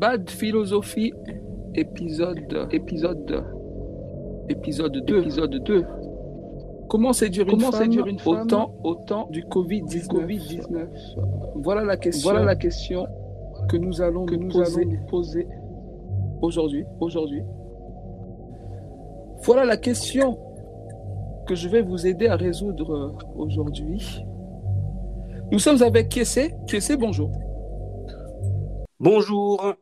Bad Philosophie, épisode, épisode, épisode 2, épisode 2. Comment séduire une, femme, une femme au temps, au temps du Covid-19 COVID voilà, la question, voilà la question que nous allons que nous poser, allons poser aujourd'hui. aujourd'hui. Voilà la question que je vais vous aider à résoudre aujourd'hui. Nous sommes avec Kessé. Kessé, bonjour. Bonjour.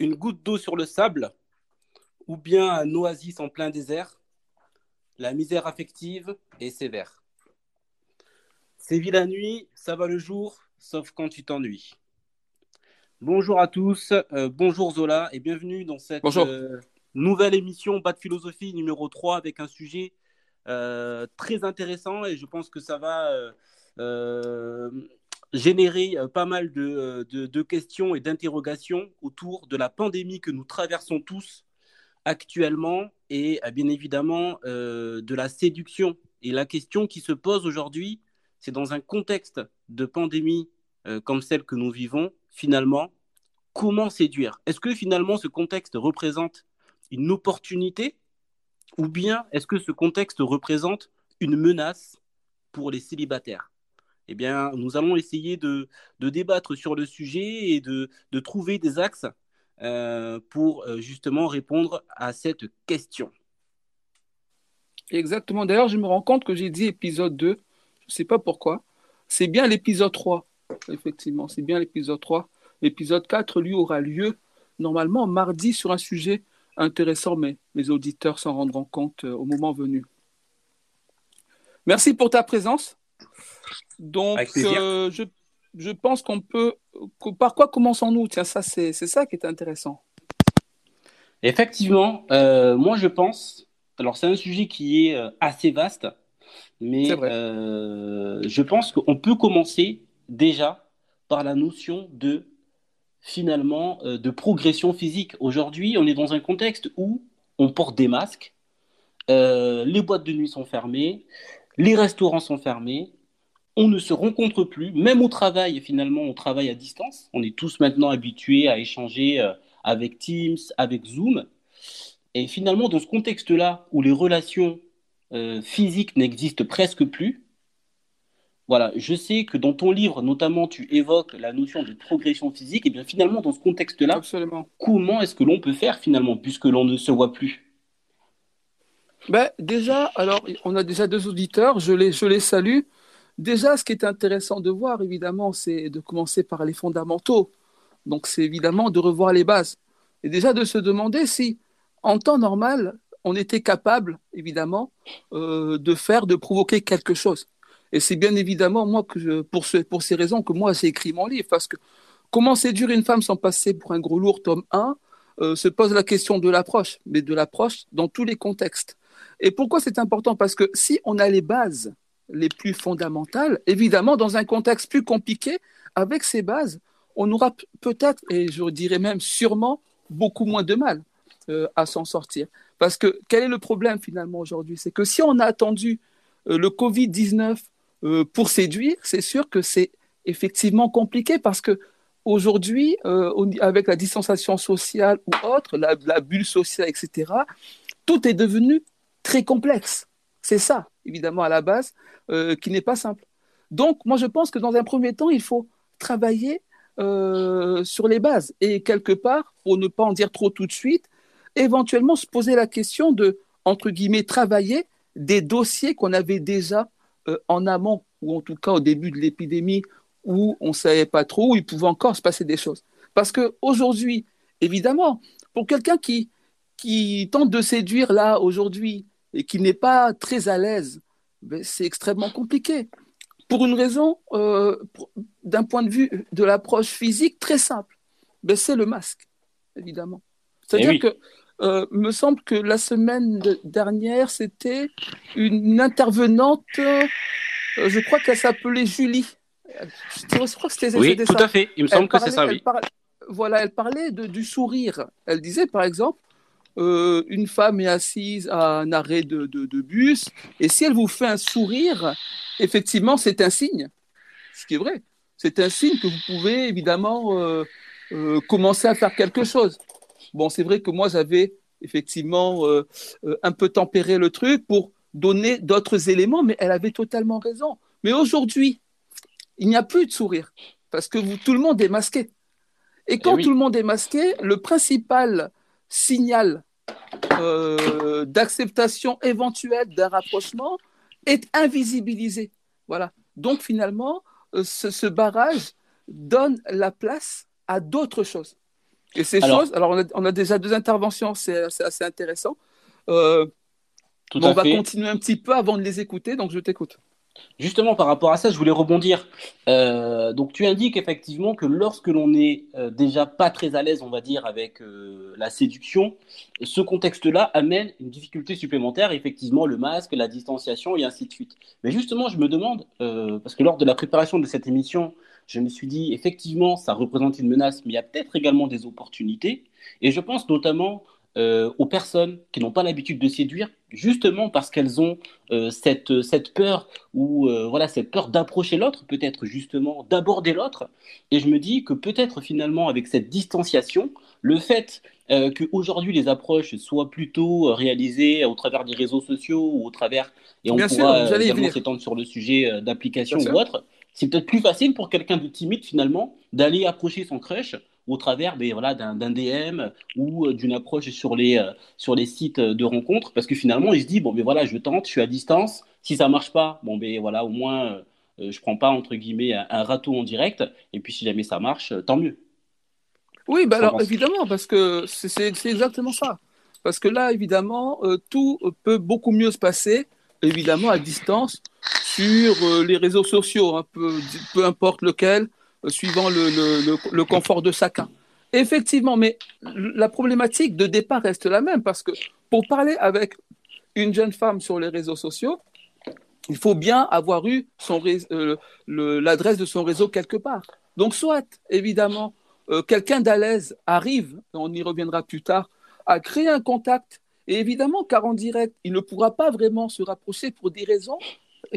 Une goutte d'eau sur le sable ou bien un oasis en plein désert, la misère affective est sévère. Sévit la nuit, ça va le jour, sauf quand tu t'ennuies. Bonjour à tous, euh, bonjour Zola et bienvenue dans cette euh, nouvelle émission Bas de philosophie numéro 3 avec un sujet euh, très intéressant et je pense que ça va générer pas mal de, de questions et d'interrogations autour de la pandémie que nous traversons tous actuellement et bien évidemment de la séduction. Et la question qui se pose aujourd'hui, c'est dans un contexte de pandémie comme celle que nous vivons, finalement, comment séduire? Est-ce que finalement ce contexte représente une opportunité ou bien est-ce que ce contexte représente une menace pour les célibataires? Eh bien, nous allons essayer de, débattre sur le sujet et de, trouver des axes euh, pour euh, justement répondre à cette question. Exactement. D'ailleurs, je me rends compte que j'ai dit épisode 2. Je ne sais pas pourquoi. C'est bien l'épisode 3. Effectivement, c'est bien l'épisode 3. L'épisode 4, lui, aura lieu normalement mardi sur un sujet intéressant, mais les auditeurs s'en rendront compte euh, au moment venu. Merci pour ta présence. Donc, euh, je, je, pense qu'on peut. Par quoi commençons-nous Tiens, ça, c'est ça qui est intéressant. Effectivement, euh, moi, je pense. Alors, c'est un sujet qui est assez vaste, mais je pense qu'on peut commencer déjà par la notion de finalement euh, de progression physique. Aujourd'hui, on est dans un contexte où on porte des masques, euh, les boîtes de nuit sont fermées, les restaurants sont fermés, on ne se rencontre plus, même au travail, finalement, on travaille à distance. On est tous maintenant habitués à échanger euh, avec Teams, avec Zoom. Et finalement, dans ce contexte-là, où les relations physiques n'existent presque plus, voilà, je sais que dans ton livre, notamment, tu évoques la notion de progression physique. Et bien finalement, dans ce contexte-là, comment est-ce que l'on peut faire finalement, puisque l'on ne se voit plus? Ben, Déjà, alors, on a déjà deux auditeurs, je les, je les salue. Déjà, ce qui est intéressant de voir, évidemment, c'est de commencer par les fondamentaux. Donc, c'est évidemment de revoir les bases. Et déjà de se demander si, en temps normal, on était capable, évidemment, euh, de faire, de provoquer quelque chose. Et c'est bien évidemment moi pour, pour ces raisons que moi j'ai écrit mon livre. Parce que comment séduire une femme sans passer pour un gros lourd, tome 1, euh, se pose la question de l'approche, mais de l'approche dans tous les contextes. Et pourquoi c'est important? Parce que si on a les bases les plus fondamentales, évidemment, dans un contexte plus compliqué, avec ces bases, on aura peut-être, et je dirais même sûrement, beaucoup moins de mal euh, à s'en sortir. Parce que quel est le problème finalement aujourd'hui? C'est que si on a attendu euh, le Covid-19 euh, pour séduire, c'est sûr que c'est effectivement compliqué parce que aujourd'hui, avec la distanciation sociale ou autre, la, bulle sociale, etc., tout est devenu très complexe. C'est ça, évidemment, à la base, euh, qui n'est pas simple. Donc, moi, je pense que dans un premier temps, il faut travailler sur les bases et quelque part, pour ne pas en dire trop tout de suite, éventuellement se poser la question de, entre guillemets, travailler des dossiers qu'on avait déjà euh, en amont, ou en tout cas au début de l'épidémie, où on ne savait pas trop, où il pouvait encore se passer des choses. Parce qu'aujourd'hui, évidemment, pour quelqu'un qui, qui tente de séduire là, aujourd'hui, et qui n'est pas très à l'aise, ben, c'est extrêmement compliqué. Pour une raison, euh, d'un point de vue de l'approche physique, très simple. Ben, c'est le masque, évidemment. C'est-à-dire eh que euh, me semble que la semaine dernière, c'était une intervenante, euh, je crois qu'elle s'appelait Julie. Je crois que c'était Oui, tout à fait. Il me semble que c'est ça, oui. Voilà, elle parlait de, du sourire. Elle disait, par exemple, euh, une femme est assise à un arrêt de, de, de, bus, et si elle vous fait un sourire, effectivement, c'est un signe. Ce qui est vrai. C'est un signe que vous pouvez évidemment euh, commencer à faire quelque chose. Bon, c'est vrai que moi, j'avais effectivement euh, euh, un peu tempéré le truc pour donner d'autres éléments, mais elle avait totalement raison. Mais aujourd'hui, il n'y a plus de sourire parce que vous, tout le monde est masqué. Et eh quand tout le monde est masqué, le principal signal d'acceptation éventuelle d'un rapprochement est invisibilisé. Voilà. Donc finalement, ce, barrage donne la place à d'autres choses. Et ces choses, alors on a, déjà deux interventions, c'est assez intéressant. Euh, on va continuer un petit peu avant de les écouter, donc je t'écoute. Justement, par rapport à ça, je voulais rebondir. Euh, donc, tu indiques effectivement que lorsque l'on n'est euh, déjà pas très à l'aise, on va dire, avec la séduction, ce contexte-là amène une difficulté supplémentaire, effectivement, le masque, la distanciation et ainsi de suite. Mais justement, je me demande, parce que lors de la préparation de cette émission, je me suis dit, effectivement, ça représente une menace, mais il y a peut-être également des opportunités. Et je pense notamment euh, aux personnes qui n'ont pas l'habitude de séduire, justement parce qu'elles ont euh, cette, cette peur ou euh, voilà cette peur d'approcher l'autre, peut-être justement d'aborder l'autre. Et je me dis que peut-être finalement avec cette distanciation, le fait qu'aujourd'hui les approches soient plutôt réalisées au travers des réseaux sociaux ou au travers, et on pourra également s'étendre sur le sujet d'application ou autre, c'est peut-être plus facile pour quelqu'un de timide finalement d'aller approcher son crush au travers voilà, d'un DM ou euh, d'une approche sur les, euh, sur les sites de rencontres. Parce que finalement il se dit bon ben voilà je tente, je suis à distance, si ça marche pas bon ben voilà au moins je euh, je prends pas entre guillemets un, râteau en direct. Et puis si jamais ça marche tant mieux. Oui ben alors évidemment parce que c'est exactement ça. Parce que là évidemment tout peut beaucoup mieux se passer évidemment à distance sur euh, les réseaux sociaux, hein, peu, importe lequel, euh, suivant le, confort de chacun. Effectivement, mais la problématique de départ reste la même parce que pour parler avec une jeune femme sur les réseaux sociaux, il faut bien avoir eu euh, l'adresse de son réseau quelque part. Donc, soit, évidemment, quelqu'un d'à l'aise arrive, on y reviendra plus tard, à créer un contact et évidemment, car en direct, il ne pourra pas vraiment se rapprocher pour des raisons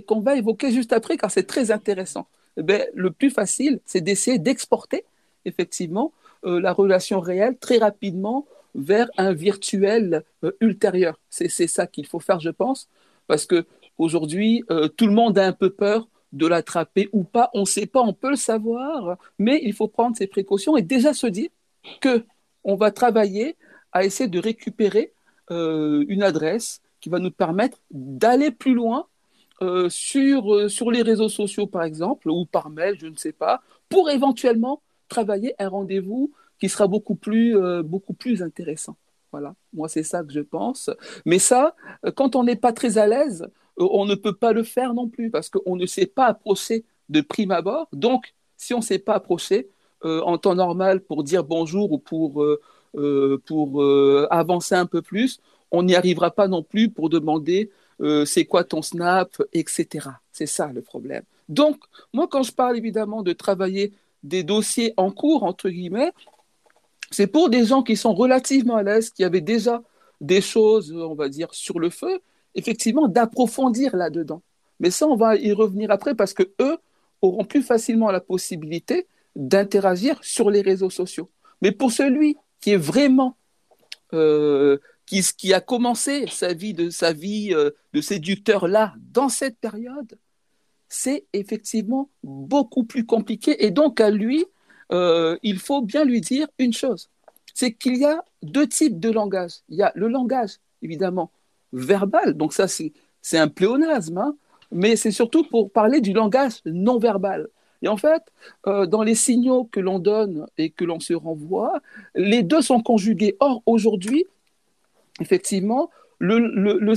qu'on va évoquer juste après, car c'est très intéressant. Eh ben, le plus facile, c'est d'essayer d'exporter effectivement euh, la relation réelle très rapidement vers un virtuel euh, ultérieur. C'est ça qu'il faut faire, je pense, parce que aujourd'hui, euh, tout le monde a un peu peur de l'attraper ou pas. On ne sait pas, on peut le savoir, mais il faut prendre ses précautions et déjà se dire que on va travailler à essayer de récupérer une adresse qui va nous permettre d'aller plus loin euh, sur, euh, sur les réseaux sociaux, par exemple, ou par mail, je ne sais pas, pour éventuellement travailler un rendez-vous qui sera beaucoup plus, beaucoup plus intéressant. Voilà, moi c'est ça que je pense. Mais ça, quand on n'est pas très à l'aise, on ne peut pas le faire non plus parce qu'on ne sait pas approcher de prime abord. Donc, si on ne sait pas approcher en temps normal pour dire bonjour ou pour euh, pour euh, avancer un peu plus, on n'y arrivera pas non plus pour demander euh, c'est quoi ton snap, etc. C'est ça le problème. Donc, moi, quand je parle évidemment de travailler des dossiers en cours, entre guillemets, c'est pour des gens qui sont relativement à l'aise, qui avaient déjà des choses, on va dire, sur le feu, effectivement, d'approfondir là-dedans. Mais ça, on va y revenir après parce que eux auront plus facilement la possibilité d'interagir sur les réseaux sociaux. Mais pour celui qui est vraiment euh, qui, qui, a commencé sa vie de sa vie euh, de séducteur là dans cette période, c'est effectivement beaucoup plus compliqué. Et donc à lui, euh, il faut bien lui dire une chose, c'est qu'il y a deux types de langage. Il y a le langage évidemment verbal, donc ça c'est un pléonasme, hein, mais c'est surtout pour parler du langage non verbal. Et en fait, euh, dans les signaux que l'on donne et que l'on se renvoie, les deux sont conjugués. Or, aujourd'hui, effectivement, le,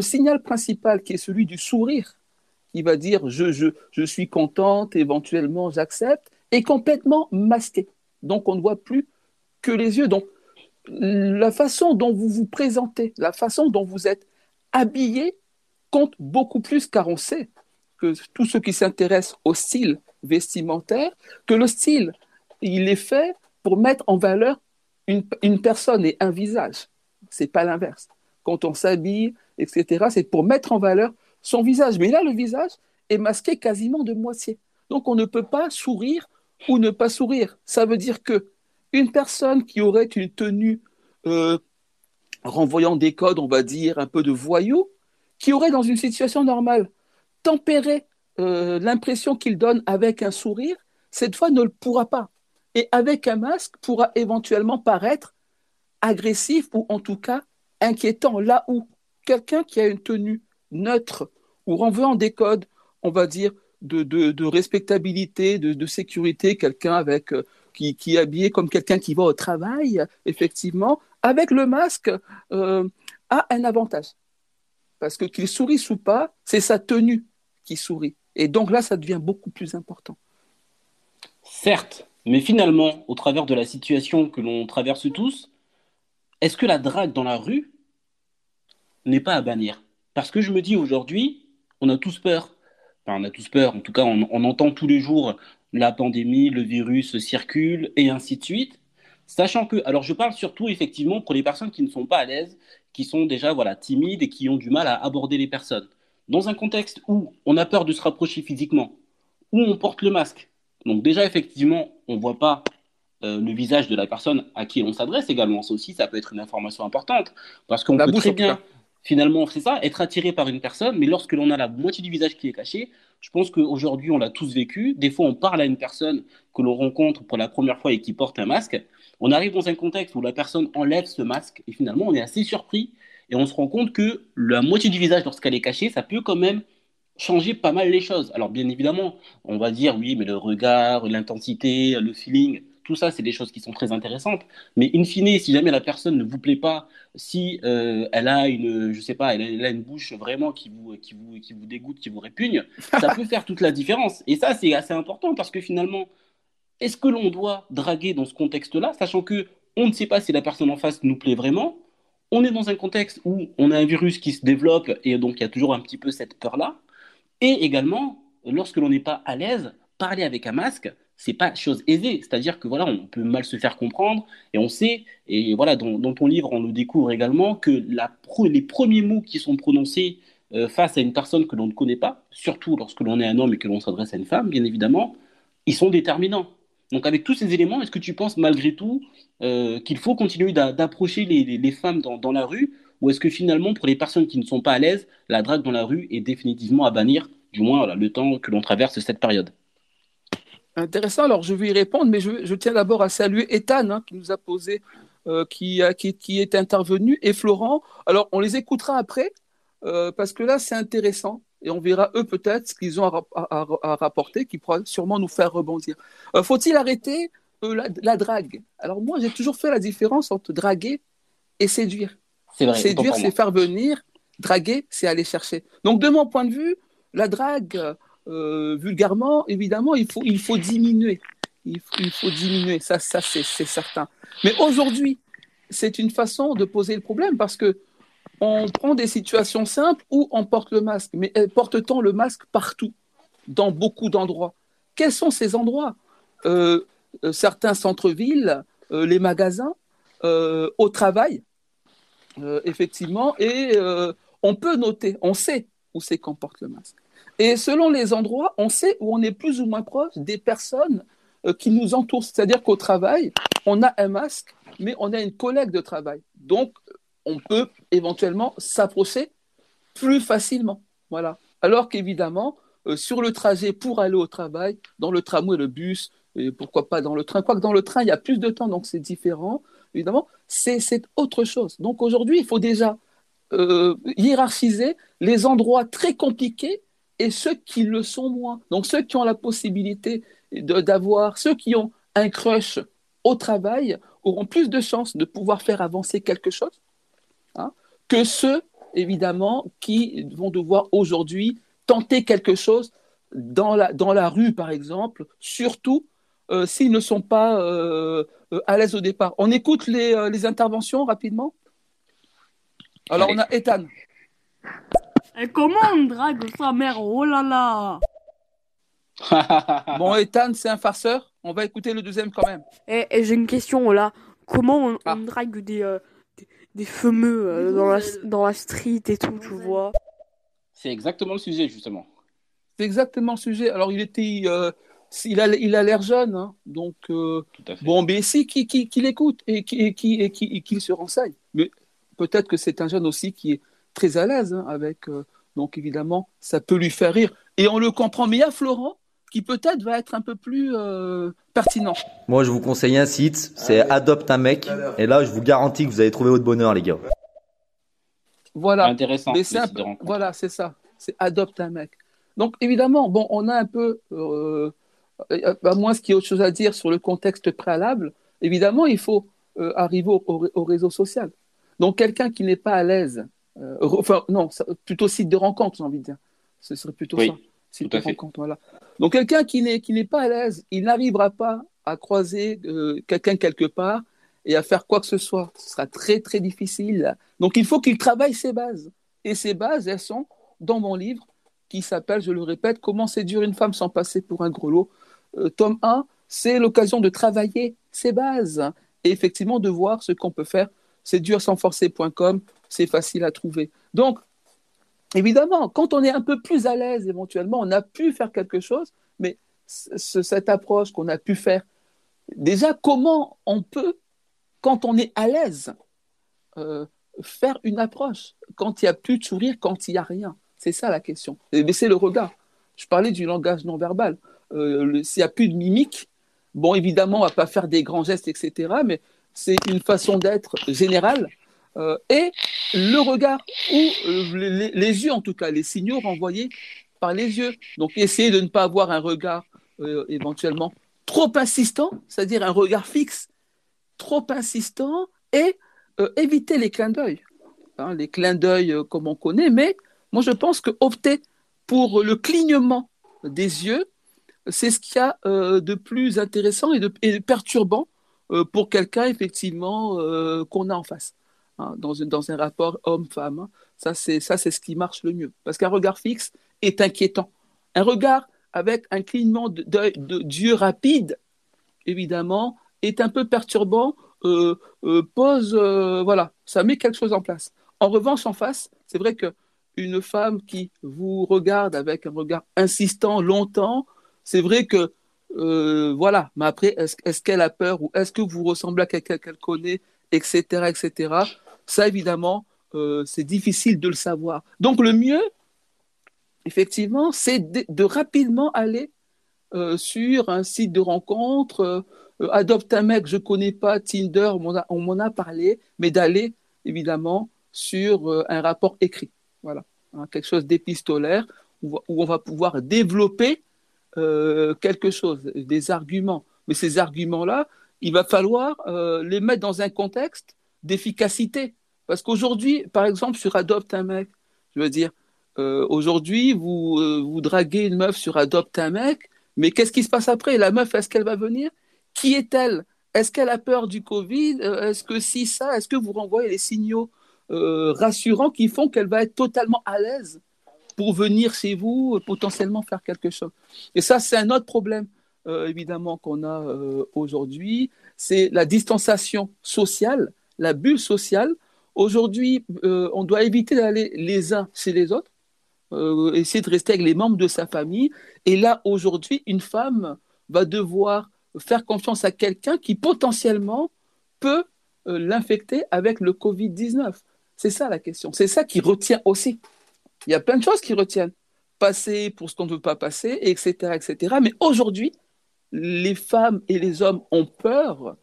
signal principal qui est celui du sourire, qui va dire je, suis contente, éventuellement j'accepte, est complètement masqué. Donc on ne voit plus que les yeux. Donc la façon dont vous vous présentez, la façon dont vous êtes habillé compte beaucoup plus car on sait que tous ceux qui s'intéressent au style vestimentaire, que le style, il est fait pour mettre en valeur une personne et un visage. C'est pas l'inverse. Quand on s'habille, etc., c'est pour mettre en valeur son visage. Mais là, le visage est masqué quasiment de moitié. Donc, on ne peut pas sourire ou ne pas sourire. Ça veut dire que une personne qui aurait une tenue euh, renvoyant des codes, on va dire, un peu de voyou, qui aurait dans une situation normale tempéré euh, l'impression qu'il donne avec un sourire, cette fois ne le pourra pas. Et avec un masque, pourra éventuellement paraître agressif ou en tout cas inquiétant, là où quelqu'un qui a une tenue neutre ou renvoyant des codes, on va dire, de, respectabilité, de, sécurité, quelqu'un avec euh, qui, est habillé comme quelqu'un qui va au travail, effectivement, avec le masque, euh, a un avantage. Parce que qu'il sourit ou pas, c'est sa tenue qui sourit. Et donc là, ça devient beaucoup plus important. Certes, mais finalement, au travers de la situation que l'on traverse tous, est-ce que la drague dans la rue n'est pas à bannir? Parce que je me dis aujourd'hui, on a tous peur. Enfin, on a tous peur, en tout cas, on, entend tous les jours la pandémie, le virus circule, et ainsi de suite. Sachant que, alors je parle surtout effectivement pour les personnes qui ne sont pas à l'aise, qui sont déjà voilà, timides et qui ont du mal à aborder les personnes. Dans un contexte où on a peur de se rapprocher physiquement, où on porte le masque, donc déjà effectivement, on ne voit pas euh, le visage de la personne à qui on s'adresse également. Ça aussi, ça peut être une information importante, parce qu'on peut très bien finalement, c'est ça, être attiré par une personne, mais lorsque l'on a la moitié du visage qui est caché, je pense qu'aujourd'hui, on l'a tous vécu. Des fois, on parle à une personne que l'on rencontre pour la première fois et qui porte un masque. On arrive dans un contexte où la personne enlève ce masque et finalement, on est assez surpris et on se rend compte que la moitié du visage, lorsqu'elle est cachée, ça peut quand même changer pas mal les choses. Alors, bien évidemment, on va dire oui, mais le regard, l'intensité, le feeling, tout ça, c'est des choses qui sont très intéressantes. Mais in fine, si jamais la personne ne vous plaît pas, si euh, elle a une, je sais pas, elle a, une bouche vraiment qui vous, qui vous, qui vous dégoûte, qui vous répugne, ça peut faire toute la différence. Et ça, c'est assez important parce que finalement, est-ce que l'on doit draguer dans ce contexte-là, sachant que on ne sait pas si la personne en face nous plaît vraiment On est dans un contexte où on a un virus qui se développe et donc il y a toujours un petit peu cette peur-là. Et également, lorsque l'on n'est pas à l'aise, parler avec un masque, c'est pas chose aisée. C'est-à-dire que voilà, on peut mal se faire comprendre et on sait, et voilà, dans, ton livre, on le découvre également que les premiers mots qui sont prononcés euh, face à une personne que l'on ne connaît pas, surtout lorsque l'on est un homme et que l'on s'adresse à une femme, bien évidemment, ils sont déterminants. Donc avec tous ces éléments, est-ce que tu penses malgré tout euh, qu'il faut continuer d'approcher les, femmes dans, la rue? Ou est-ce que finalement, pour les personnes qui ne sont pas à l'aise, la drague dans la rue est définitivement à bannir, du moins le temps que l'on traverse cette période? Intéressant. Alors, je vais y répondre, mais je, tiens d'abord à saluer Ethan, hein, qui nous a posé, euh, qui, qui, est intervenu, et Florent. Alors, on les écoutera après, euh, parce que là, c'est intéressant. Et on verra, eux, peut-être, ce qu'ils ont à, rapporter, qui pourra sûrement nous faire rebondir. Euh, faut-il arrêter la, drague? Alors, moi, j'ai toujours fait la différence entre draguer et séduire. Vrai, séduire, c'est faire venir. Draguer, c'est aller chercher. Donc, de mon point de vue, la drague euh, vulgairement, évidemment, il faut, il faut diminuer. Il faut, diminuer, ça, ça c'est certain. Mais aujourd'hui, c'est une façon de poser le problème parce que on prend des situations simples où on porte le masque. Mais euh, porte-t-on le masque partout, dans beaucoup d'endroits? Quels sont ces endroits? Euh, Certains centres-villes, les magasins, au travail, effectivement, et on peut noter, on sait où c'est qu'on porte le masque. Et selon les endroits, on sait où on est plus ou moins proche des personnes euh, qui nous entourent. C'est-à-dire qu'au travail, on a un masque, mais on a une collègue de travail. Donc, on peut éventuellement s'approcher plus facilement. Voilà. Alors qu'évidemment, euh, sur le trajet pour aller au travail, dans le tramway, le bus, et pourquoi pas dans le train, quoique dans le train, il y a plus de temps, donc c'est différent, évidemment, c'est autre chose. Donc aujourd'hui, il faut déjà euh, hiérarchiser les endroits très compliqués et ceux qui le sont moins. Donc ceux qui ont la possibilité d'avoir, ceux qui ont un crush au travail auront plus de chances de pouvoir faire avancer quelque chose hein, que ceux, évidemment, qui vont devoir aujourd'hui tenter quelque chose dans la, rue, par exemple, surtout euh, s'ils ne sont pas euh, à l'aise au départ. On écoute les interventions rapidement? Alors, on a Ethan. Et comment on drague sa mère? Oh là là Bon, Ethan, c'est un farceur. On va écouter le deuxième quand même. Et, j'ai une question là. Comment on, ah. drague des, euh, des, fameux euh, dans, la, dans la street et tout, tu vois? C'est exactement le sujet, justement. C'est exactement le sujet. Alors, il était. Euh, il a il a l'air jeune, hein. donc bon, mais si qui qui, qui l'écoute et qui et qui et qui, se renseigne. Peut-être que c'est un jeune aussi qui est très à l'aise hein, avec. donc évidemment, ça peut lui faire rire et on le comprend. Mais il y a Florent qui peut-être va être un peu plus pertinent. Moi, je vous conseille un site, c'est Adopte un mec, et là, je vous garantis que vous allez trouver votre bonheur, les gars. Voilà. Intéressant. c'est voilà, c'est ça. C'est adopte un mec. Donc évidemment, bon, on a un peu, euh, à moins qu'il y ait autre chose à dire sur le contexte préalable. Évidemment, il faut euh, arriver au, réseau social. Donc quelqu'un qui n'est pas à l'aise, euh, enfin non, plutôt site de rencontre, j'ai envie de dire. Ce serait plutôt ça. Site de rencontre, voilà. Donc quelqu'un qui n'est qui n'est pas à l'aise, il n'arrivera pas à croiser quelqu'un quelque part et à faire quoi que ce soit. Ce sera très, très difficile. Donc, il faut qu'il travaille ses bases. Et ces bases, elles sont dans mon livre qui s'appelle, je le répète, Comment séduire une femme sans passer pour un grelot. Euh, tome 1, c'est l'occasion de travailler ses bases et effectivement de voir ce qu'on peut faire. Séduire sans forcer.com, c'est facile à trouver. Donc, évidemment, quand on est un peu plus à l'aise, éventuellement, on a pu faire quelque chose, mais cette approche qu'on a pu faire, déjà, comment on peut quand on est à l'aise, euh, faire une approche, quand il n'y a plus de sourire, quand il n'y a rien? C'est ça la question. Mais c'est le regard. Je parlais du langage non verbal. Euh, s'il n'y a plus de mimique, bon, évidemment, on ne va pas faire des grands gestes, etc., mais c'est une façon d'être générale. Euh, et le regard, ou les, les, yeux en tout cas, les signaux renvoyés par les yeux. Donc, essayer de ne pas avoir un regard éventuellement trop insistant, c'est-à-dire un regard fixe trop insistant et euh, éviter les clins d'œil. Hein, les clins d'œil euh, comme on connaît, mais moi je pense que opter pour le clignement des yeux, c'est ce qu'il y a euh, de plus intéressant et de perturbant pour quelqu'un effectivement qu'on a en face. Hein, dans, dans, un rapport homme-femme. Hein. Ça, c'est ce qui marche le mieux. Parce qu'un regard fixe est inquiétant. Un regard avec un clignement d'yeux rapide, évidemment, est un peu perturbant, euh, euh, pose, euh, voilà, ça met quelque chose en place. En revanche, en face, c'est vrai que une femme qui vous regarde avec un regard insistant longtemps, c'est vrai que voilà. Mais après, est-ce qu'elle a peur ou est-ce que vous ressemblez à quelqu'un qu'elle connaît, etc., etc. Ça, évidemment, c'est difficile de le savoir. Donc, le mieux, effectivement, c'est de, rapidement aller sur un site de rencontre, euh, adopte un mec, je connais pas Tinder, on m'en a, parlé, mais d'aller évidemment sur euh, un rapport écrit. Voilà, hein, quelque chose d'épistolaire où, on va pouvoir développer euh, quelque chose, des arguments. Mais ces arguments-là, il va falloir les mettre dans un contexte d'efficacité. Parce qu'aujourd'hui, par exemple, sur Adopte un mec, je veux dire, aujourd'hui, vous, vous draguez une meuf sur Adopte un mec, mais qu'est-ce qui se passe après? La meuf, est-ce qu'elle va venir? Qui est-elle? Est-ce qu'elle a peur du Covid? Euh, Est-ce que si ça Est-ce que vous renvoyez les signaux euh, rassurants qui font qu'elle va être totalement à l'aise pour venir chez vous, potentiellement faire quelque chose Et ça, c'est un autre problème, euh, évidemment, qu'on a aujourd'hui. C'est la distanciation sociale, la bulle sociale. Aujourd'hui, on doit éviter d'aller les uns chez les autres, essayer de rester avec les membres de sa famille. Et là, aujourd'hui, une femme va devoir faire confiance à quelqu'un qui potentiellement peut euh, l'infecter avec le Covid-19 C'est ça la question. C'est ça qui retient aussi. Il y a plein de choses qui retiennent. Passer pour ce qu'on ne veut pas passer, etc. etc. Mais aujourd'hui, les femmes et les hommes ont peur.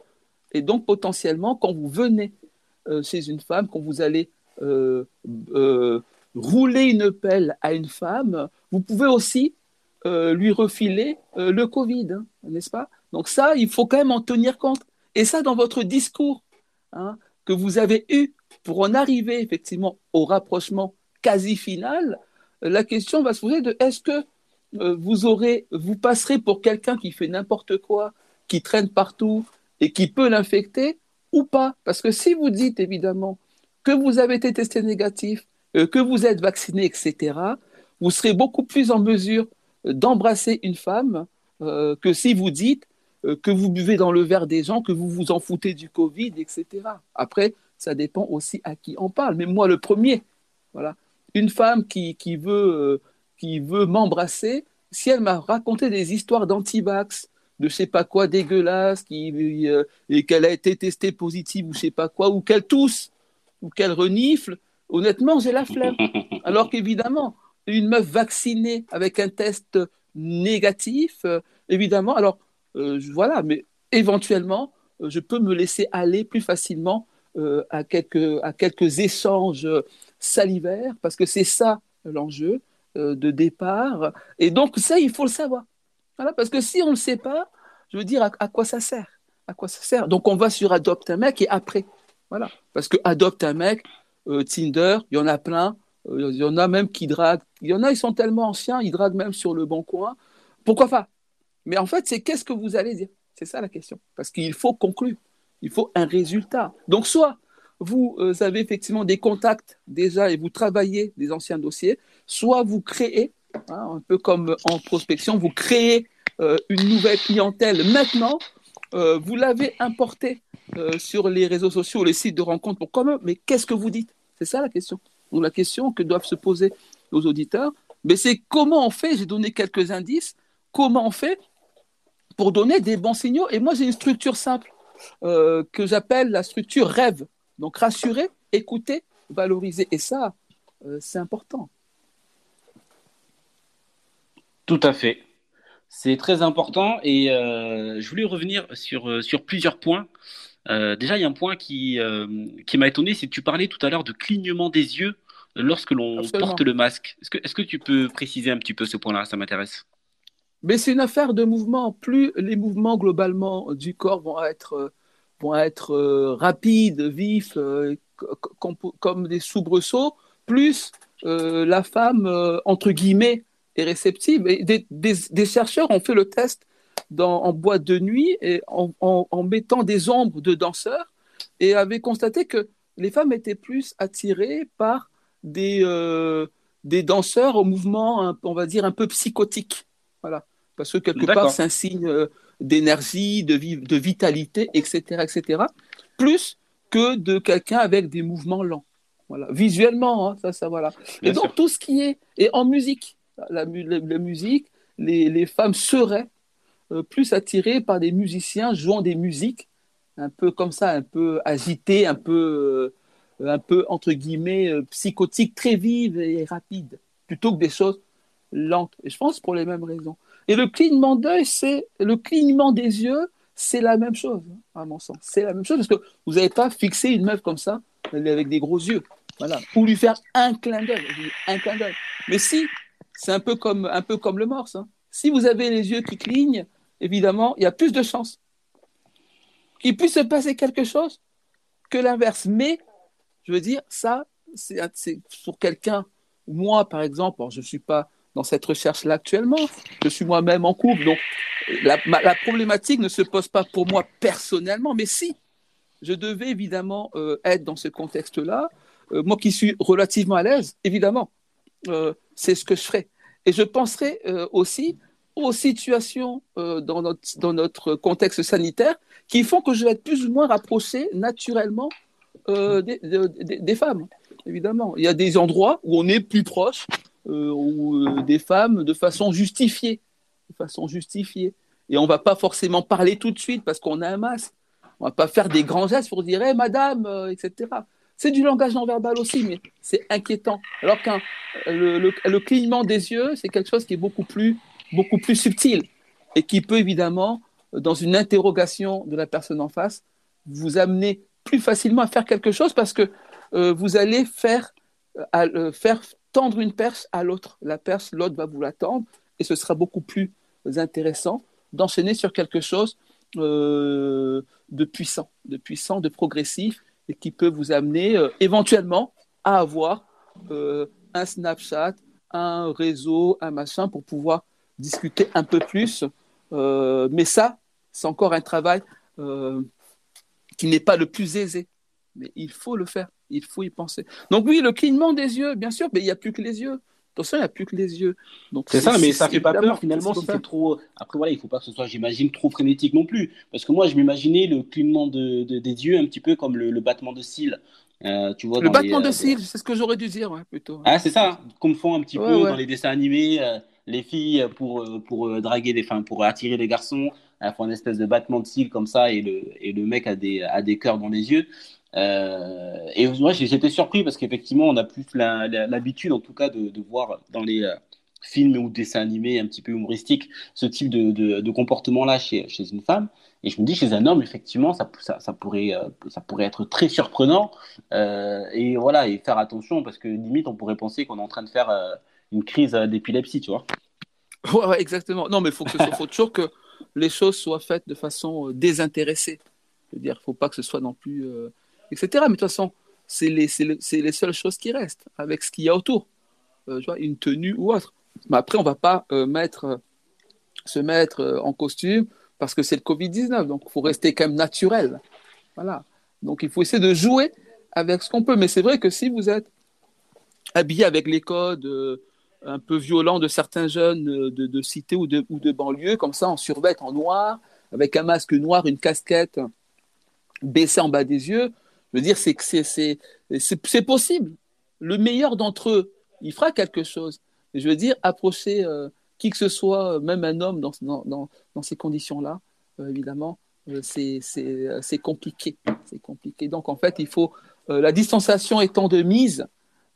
Et donc, potentiellement, quand vous venez euh, chez une femme, quand vous allez euh, rouler une pelle à une femme, vous pouvez aussi lui refiler le Covid, hein, n'est-ce pas? Donc ça, il faut quand même en tenir compte. Et ça, dans votre discours hein, que vous avez eu pour en arriver effectivement au rapprochement quasi final, la question va se poser de est-ce que euh, vous aurez, vous passerez pour quelqu'un qui fait n'importe quoi, qui traîne partout et qui peut l'infecter ou pas? Parce que si vous dites évidemment que vous avez été testé négatif, euh, que vous êtes vacciné, etc., vous serez beaucoup plus en mesure d'embrasser une femme euh, que si vous dites que vous buvez dans le verre des gens, que vous vous en foutez du Covid, etc. Après, ça dépend aussi à qui on parle. Mais moi, le premier, voilà, une femme qui, qui veut, euh, qui veut m'embrasser, si elle m'a raconté des histoires d'antivax, de je sais pas quoi dégueulasse, qui, euh, et qu'elle a été testée positive ou je sais pas quoi, ou qu'elle tousse, ou qu'elle renifle, honnêtement, j'ai la flemme. Alors qu'évidemment, une meuf vaccinée avec un test négatif, euh, évidemment, alors euh, voilà, mais éventuellement, je peux me laisser aller plus facilement à, quelques, à quelques échanges salivaires, parce que c'est ça l'enjeu de départ. Et donc, ça, il faut le savoir parce que si on ne le sait pas, je veux dire, à, quoi ça sert? À quoi ça sert? Donc on va sur Adopte un mec et après. Voilà. Parce que Adopte un mec, euh, Tinder, il y en a plein. Euh, il y en a même qui draguent. Il y en a, ils sont tellement anciens, ils draguent même sur le bon coin. Pourquoi pas? Mais en fait, c'est qu'est-ce que vous allez dire? C'est ça la question. Parce qu'il faut conclure. Il faut un résultat. Donc, soit vous euh, avez effectivement des contacts déjà et vous travaillez des anciens dossiers, soit vous créez Hein, un peu comme en prospection, vous créez euh, une nouvelle clientèle maintenant, euh, vous l'avez importée sur les réseaux sociaux, les sites de rencontres pour commun, mais qu'est-ce que vous dites? C'est ça la question. Donc la question que doivent se poser nos auditeurs, mais c'est comment on fait, j'ai donné quelques indices, comment on fait pour donner des bons signaux? Et moi, j'ai une structure simple que j'appelle la structure rêve. Donc rassurer, écouter, valoriser. Et ça, c'est important. Tout à fait. C'est très important et euh, je voulais revenir sur, euh, sur plusieurs points. Euh, déjà, il y a un point qui, qui m'a étonné, c'est que tu parlais tout à l'heure de clignement des yeux lorsque l'on porte le masque. Est-ce que, est que tu peux préciser un petit peu ce point-là? Ça m'intéresse. Mais c'est une affaire de mouvement. Plus les mouvements globalement du corps vont être, vont être rapides, vifs, comme des soubresauts, plus la femme, entre guillemets, réceptive. Et des, chercheurs ont fait le test dans, en boîte de nuit et en, mettant des ombres de danseurs et avaient constaté que les femmes étaient plus attirées par des, euh, des danseurs au mouvement, on va dire, un peu psychotique. Voilà. Parce que quelque part, c'est un signe euh, d'énergie, de, de vitalité, etc., etc. Plus que de quelqu'un avec des mouvements lents. Voilà. Visuellement, hein, ça, ça, voilà. et donc, tout ce qui est, et en musique, la, musique, les, femmes seraient euh, plus attirées par des musiciens jouant des musiques un peu comme ça, un peu agitées, un peu, euh, un peu entre guillemets euh, psychotiques, très vives et rapides, plutôt que des choses lentes. Et je pense pour les mêmes raisons. Et le clignement d'œil, c'est le clignement des yeux, c'est la même chose, à mon sens. C'est la même chose parce que vous n'avez pas fixé une meuf comme ça, avec des gros yeux, voilà, ou lui faire un clin d'œil, un clin d'œil. Mais si c'est un peu comme, un peu comme le morse. Hein. Si vous avez les yeux qui clignent, évidemment, il y a plus de chances qu'il puisse se passer quelque chose que l'inverse. Mais, je veux dire, ça, c'est pour quelqu'un, moi par exemple, je ne suis pas dans cette recherche-là actuellement, je suis moi-même en couple, donc la, problématique ne se pose pas pour moi personnellement, mais si je devais évidemment euh, être dans ce contexte-là, euh, moi qui suis relativement à l'aise, évidemment, euh, c'est ce que je ferai. Et je penserai euh, aussi aux situations dans, notre, dans notre contexte sanitaire qui font que je vais être plus ou moins rapproché naturellement des, des, femmes, évidemment. Il y a des endroits où on est plus proche ou, des femmes de façon justifiée. De façon justifiée. Et on ne va pas forcément parler tout de suite parce qu'on a un masque. On ne va pas faire des grands gestes pour dire hey, madame, etc. C'est du langage non verbal aussi, mais c'est inquiétant. Alors qu'un le, clignement des yeux, c'est quelque chose qui est beaucoup plus, beaucoup plus subtil et qui peut évidemment, dans une interrogation de la personne en face, vous amener plus facilement à faire quelque chose parce que euh, vous allez faire, euh, euh, faire tendre une perche à l'autre. La perche, l'autre va vous la tendre et ce sera beaucoup plus intéressant d'enchaîner sur quelque chose de puissant, de puissant, de progressif et qui peut vous amener euh, éventuellement à avoir euh, un Snapchat, un réseau, un machin pour pouvoir discuter un peu plus. Euh, mais ça, c'est encore un travail qui n'est pas le plus aisé. Mais il faut le faire, il faut y penser. Donc oui, le clignement des yeux, bien sûr, mais il n'y a plus que les yeux. Attention, il n'y a plus que les yeux. C'est ça, mais ça fait pas peur finalement si c'est trop. Après voilà, il faut pas que ce soit, j'imagine, trop frénétique non plus, parce que moi je m'imaginais le clignement de, des yeux un petit peu comme le, battement de cils. Euh, tu vois, le battement de euh, cils, c'est ce que j'aurais dû dire, ouais, plutôt. Ah, c'est ça, comme font un petit peu dans les dessins animés, euh, les filles pour, pour draguer les, enfin, pour attirer les garçons, elles font une espèce de battement de cils comme ça et le, et le mec a des, a des cœurs dans les yeux. Euh, et moi, j'étais surpris parce qu'effectivement, on a plus l'habitude, en tout cas, de, voir dans les euh, films ou dessins animés un petit peu humoristiques ce type de, de, comportement-là chez, chez, une femme. Et je me dis, chez un homme, effectivement, ça, ça, pourrait, euh, ça pourrait être très surprenant. Et voilà, et faire attention parce que limite, on pourrait penser qu'on est en train de faire une crise d'épilepsie, tu vois. Ouais, exactement. Non, mais il faut toujours que les choses soient faites de façon désintéressée. Je veux dire, il ne faut pas que ce soit non plus etc. Mais de toute façon, c'est les, les, seules choses qui restent avec ce qu'il y a autour. Euh, tu vois, une tenue ou autre. Mais après, on ne va pas euh, mettre, se mettre euh, en costume parce que c'est le Covid-19. Donc, il faut rester quand même naturel. Voilà. Donc, il faut essayer de jouer avec ce qu'on peut. Mais c'est vrai que si vous êtes habillé avec les codes un peu violents de certains jeunes de, de cité ou de, ou de banlieue, comme ça, en survêt, en noir, avec un masque noir, une casquette baissée en bas des yeux, je veux dire, c'est que c'est possible. Le meilleur d'entre eux, il fera quelque chose. Je veux dire, approcher euh, qui que ce soit, euh, même un homme dans, ces conditions-là, euh, évidemment, c'est compliqué. C'est compliqué. Donc, en fait, il faut, la distanciation étant de mise,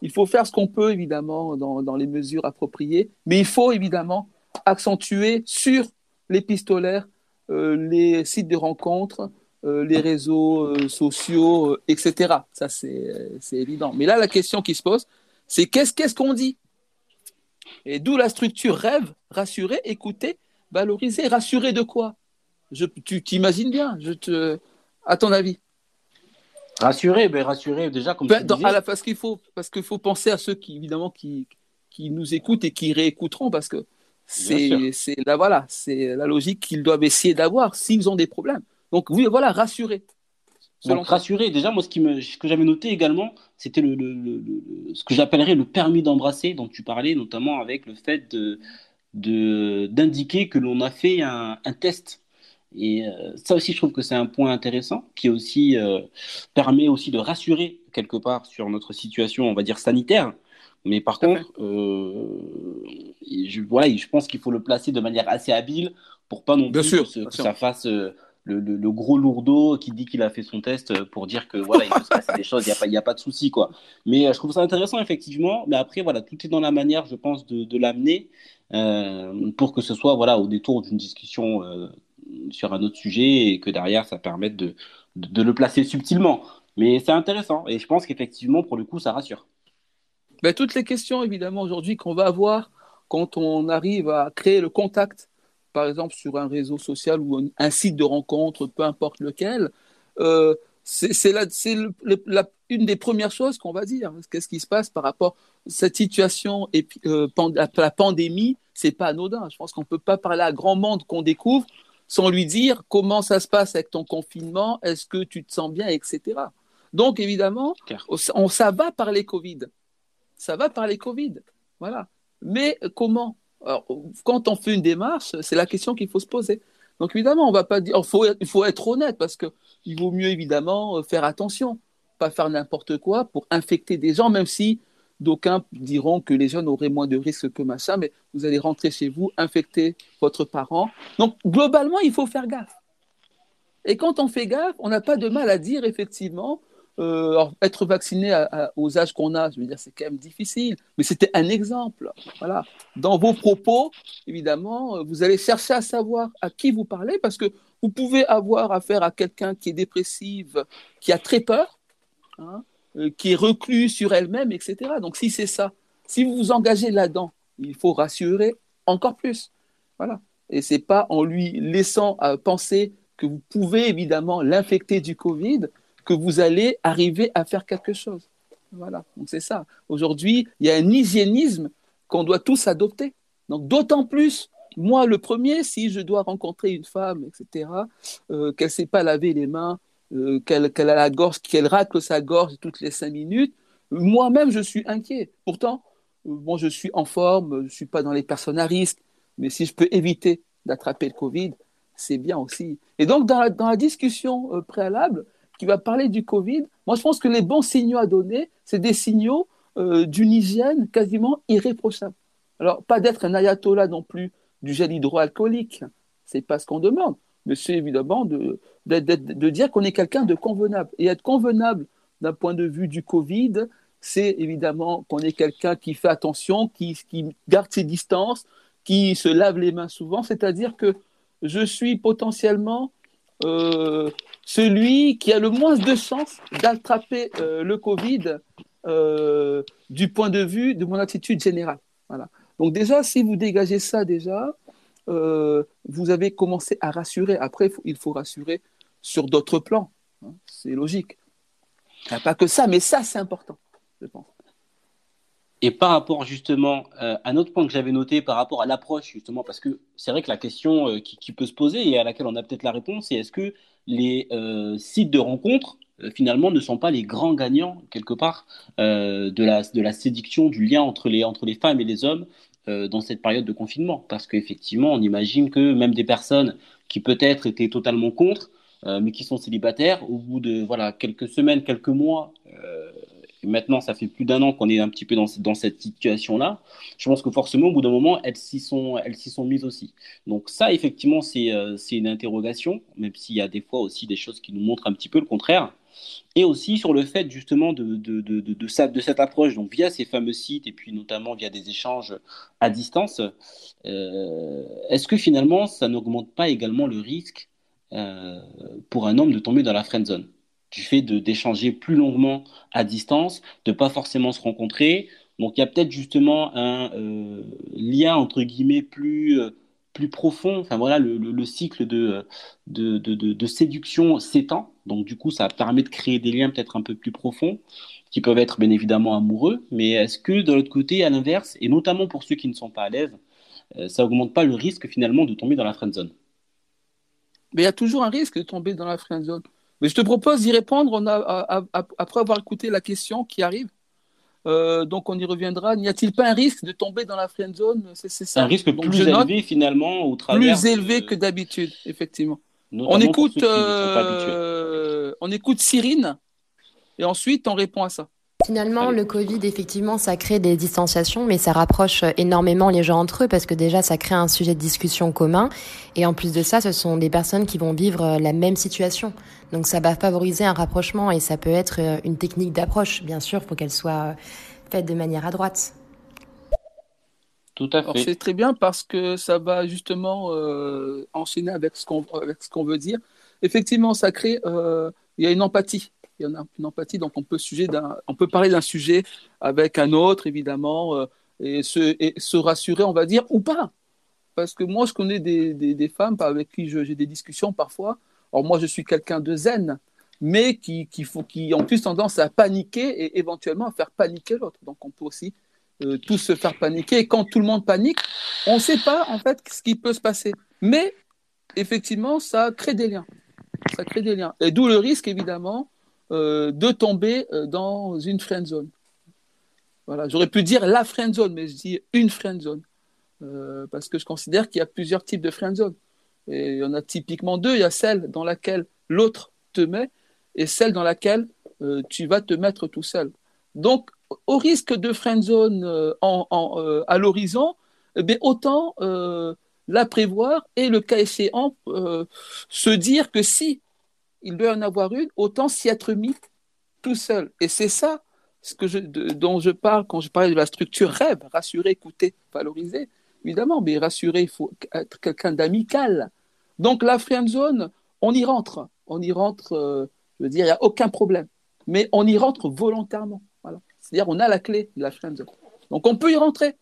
il faut faire ce qu'on peut, évidemment, dans, les mesures appropriées, mais il faut, évidemment, accentuer sur les pistolaires les sites de rencontres, les réseaux euh, sociaux, euh, etc. Ça, c'est évident. Mais là, la question qui se pose, c'est qu'est-ce qu'on dit? Et d'où la structure rêve, rassurer, écouter, valoriser. Rassurer de quoi? Je, Tu t'imagines bien, je te, à ton avis? Rassurer, ben rassurer déjà comme ben, à la, parce qu'il faut parce qu'il faut penser à ceux qui évidemment qui, qui nous écoutent et qui réécouteront parce que c'est la voilà c'est la logique qu'ils doivent essayer d'avoir s'ils ont des problèmes. Donc oui, voilà, rassurer. Donc rassurer, déjà, moi, ce, qui me, ce que j'avais noté également, c'était le, ce que j'appellerais le permis d'embrasser, dont tu parlais, notamment avec le fait de, d'indiquer que l'on a fait un, test. Et euh, ça aussi, je trouve que c'est un point intéressant qui aussi euh, permet aussi de rassurer quelque part sur notre situation, on va dire sanitaire. Mais par contre, euh, je, voilà, je pense qu'il faut le placer de manière assez habile pour pas non plus que, ça fasse le, gros lourdeau qui dit qu'il a fait son test pour dire que voilà, il peut se passer des choses, il n'y a, pas, a pas de souci, quoi. Mais euh, je trouve ça intéressant, effectivement. Mais après, voilà, tout est dans la manière, je pense, de, l'amener euh, pour que ce soit voilà, au détour d'une discussion euh, sur un autre sujet et que derrière, ça permette de, de, le placer subtilement. Mais c'est intéressant et je pense qu'effectivement, pour le coup, ça rassure. Ben, toutes les questions, évidemment, aujourd'hui, qu'on va avoir quand on arrive à créer le contact par exemple sur un réseau social ou un, site de rencontre, peu importe lequel, euh, c'est une des premières choses qu'on va dire. Qu'est-ce qui se passe par rapport à cette situation et euh, la pandémie C'est pas anodin. Je pense qu'on ne peut pas parler à grand monde qu'on découvre sans lui dire comment ça se passe avec ton confinement, est-ce que tu te sens bien, etc. Donc évidemment, on, ça va parler Covid. Ça va parler Covid. Voilà. Mais comment alors, quand on fait une démarche, c'est la question qu'il faut se poser. Donc évidemment, on va pas dire, il faut, il être honnête parce qu'il vaut mieux évidemment euh, faire attention, pas faire n'importe quoi pour infecter des gens, même si d'aucuns diront que les jeunes auraient moins de risques que machin, mais vous allez rentrer chez vous, infecter votre parent. Donc globalement, il faut faire gaffe. Et quand on fait gaffe, on n'a pas de mal à dire effectivement euh, être vacciné aux âges qu'on a, je veux dire, c'est quand même difficile. Mais c'était un exemple. Voilà. Dans vos propos, évidemment, euh, vous allez chercher à savoir à qui vous parlez parce que vous pouvez avoir affaire à quelqu'un qui est dépressive, qui a très peur, hein, euh, qui est reclus sur elle-même, etc. Donc, si c'est ça, si vous vous engagez là-dedans, il faut rassurer encore plus. Voilà. Et c'est pas en lui laissant penser que vous pouvez évidemment l'infecter du Covid que vous allez arriver à faire quelque chose. Voilà, donc c'est ça. Aujourd'hui, il y a un hygiénisme qu'on doit tous adopter. Donc d'autant plus, moi le premier, si je dois rencontrer une femme, etc., euh, qu'elle ne sait pas laver les mains, euh, qu'elle a la gorge, qu'elle racle sa gorge toutes les cinq minutes, moi-même je suis inquiet. Pourtant, bon, je suis en forme, je ne suis pas dans les personnes à risque, mais si je peux éviter d'attraper le Covid, c'est bien aussi. Et donc dans la, discussion euh, préalable, qui va parler du Covid, moi je pense que les bons signaux à donner, c'est des signaux euh, d'une hygiène quasiment irréprochable. Alors, pas d'être un ayatollah non plus du gel hydroalcoolique, c'est pas ce qu'on demande, mais c'est évidemment de, de, dire qu'on est quelqu'un de convenable. Et être convenable d'un point de vue du Covid, c'est évidemment qu'on est quelqu'un qui fait attention, qui, qui garde ses distances, qui se lave les mains souvent, c'est-à-dire que je suis potentiellement euh, celui qui a le moins de chance d'attraper euh, le Covid euh, du point de vue de mon attitude générale. Donc déjà, si vous dégagez ça déjà, vous avez commencé à rassurer. Après, il faut rassurer sur d'autres plans. Hein. C'est logique. Pas que ça, mais ça, c'est important, je pense. Et par rapport justement à un autre point que j'avais noté par rapport à l'approche justement, parce que c'est vrai que la question qui, peut se poser et à laquelle on a peut-être la réponse, c'est est-ce que les euh, sites de rencontres euh, finalement ne sont pas les grands gagnants quelque part euh, de, la, de la séduction, du lien entre les, entre les femmes et les hommes dans cette période de confinement? Parce qu'effectivement, on imagine que même des personnes qui peut-être étaient totalement contre, mais qui sont célibataires, au bout de voilà, quelques semaines, quelques mois, maintenant, ça fait plus d'un an qu'on est un petit peu dans, cette situation-là. Je pense que forcément, au bout d'un moment, elles s'y sont, sont mises aussi. Donc ça, effectivement, c'est euh, c'est une interrogation, même s'il y a des fois aussi des choses qui nous montrent un petit peu le contraire. Et aussi sur le fait justement de cette approche, donc via ces fameux sites et puis notamment via des échanges à distance, euh, est-ce que finalement ça n'augmente pas également le risque euh, pour un homme de tomber dans la friend zone? Du fait d'échanger plus longuement à distance, de pas forcément se rencontrer. Donc il y a peut-être justement un euh, lien entre guillemets plus euh, plus profond. Enfin voilà, le, le, cycle de, de, séduction s'étend. Donc du coup, ça permet de créer des liens peut-être un peu plus profonds, qui peuvent être bien évidemment amoureux. Mais est-ce que de l'autre côté, à l'inverse, et notamment pour ceux qui ne sont pas à l'aise, euh, ça augmente pas le risque finalement de tomber dans la friend zone? Mais il y a toujours un risque de tomber dans la friend zone. Mais je te propose d'y répondre on a, après avoir écouté la question qui arrive. Euh, donc on y reviendra. N'y a-t-il pas un risque de tomber dans la friend zone? C'est ça. Un risque plus élevé finalement au travers. Plus élevé que d'habitude, effectivement. on écoute, euh, on écoute Cyrine et ensuite on répond à ça. Finalement, le Covid, effectivement, ça crée des distanciations, mais ça rapproche énormément les gens entre eux parce que déjà, ça crée un sujet de discussion commun. Et en plus de ça, ce sont des personnes qui vont vivre la même situation. Donc ça va favoriser un rapprochement et ça peut être une technique d'approche. Bien sûr, il faut qu'elle soit faite de manière adroite. Tout à fait. C'est très bien parce que ça va justement euh, enchaîner avec ce qu'on veut dire. Effectivement, ça crée, euh, il y a une empathie il y a une empathie, donc on peut, sujet on peut parler d'un sujet avec un autre, évidemment, euh, et, se, se, rassurer, on va dire, ou pas. Parce que moi, je connais des, des, femmes avec qui j'ai des discussions parfois. Alors moi, je suis quelqu'un de zen, mais qui, qui, faut, qui ont plus tendance à paniquer et éventuellement à faire paniquer l'autre. Donc on peut aussi euh, tous se faire paniquer. Et quand tout le monde panique, on ne sait pas en fait ce qui peut se passer. Mais effectivement, ça crée des liens. Ça crée des liens. Et d'où le risque, évidemment, euh, de tomber euh, dans une friend zone. Voilà, j'aurais pu dire la friend zone, mais je dis une friend zone. Euh, parce que je considère qu'il y a plusieurs types de friend zone. Et il y en a typiquement deux. Il y a celle dans laquelle l'autre te met et celle dans laquelle tu vas te mettre tout seul. Donc, au risque de friend zone en, à l'horizon, eh autant la prévoir et le cas échéant se dire que si il doit en avoir une, autant s'y être mis tout seul. Et c'est ça ce que dont je parle quand je parle de la structure rêve, rassurer, écouter, valoriser, évidemment, mais rassurer, il faut être quelqu'un d'amical. Donc la friend zone, on y rentre, on y rentre, euh, je veux dire, il n'y a aucun problème, mais on y rentre volontairement. Voilà. C'est-à-dire, on a la clé de la friend zone. Donc on peut y rentrer.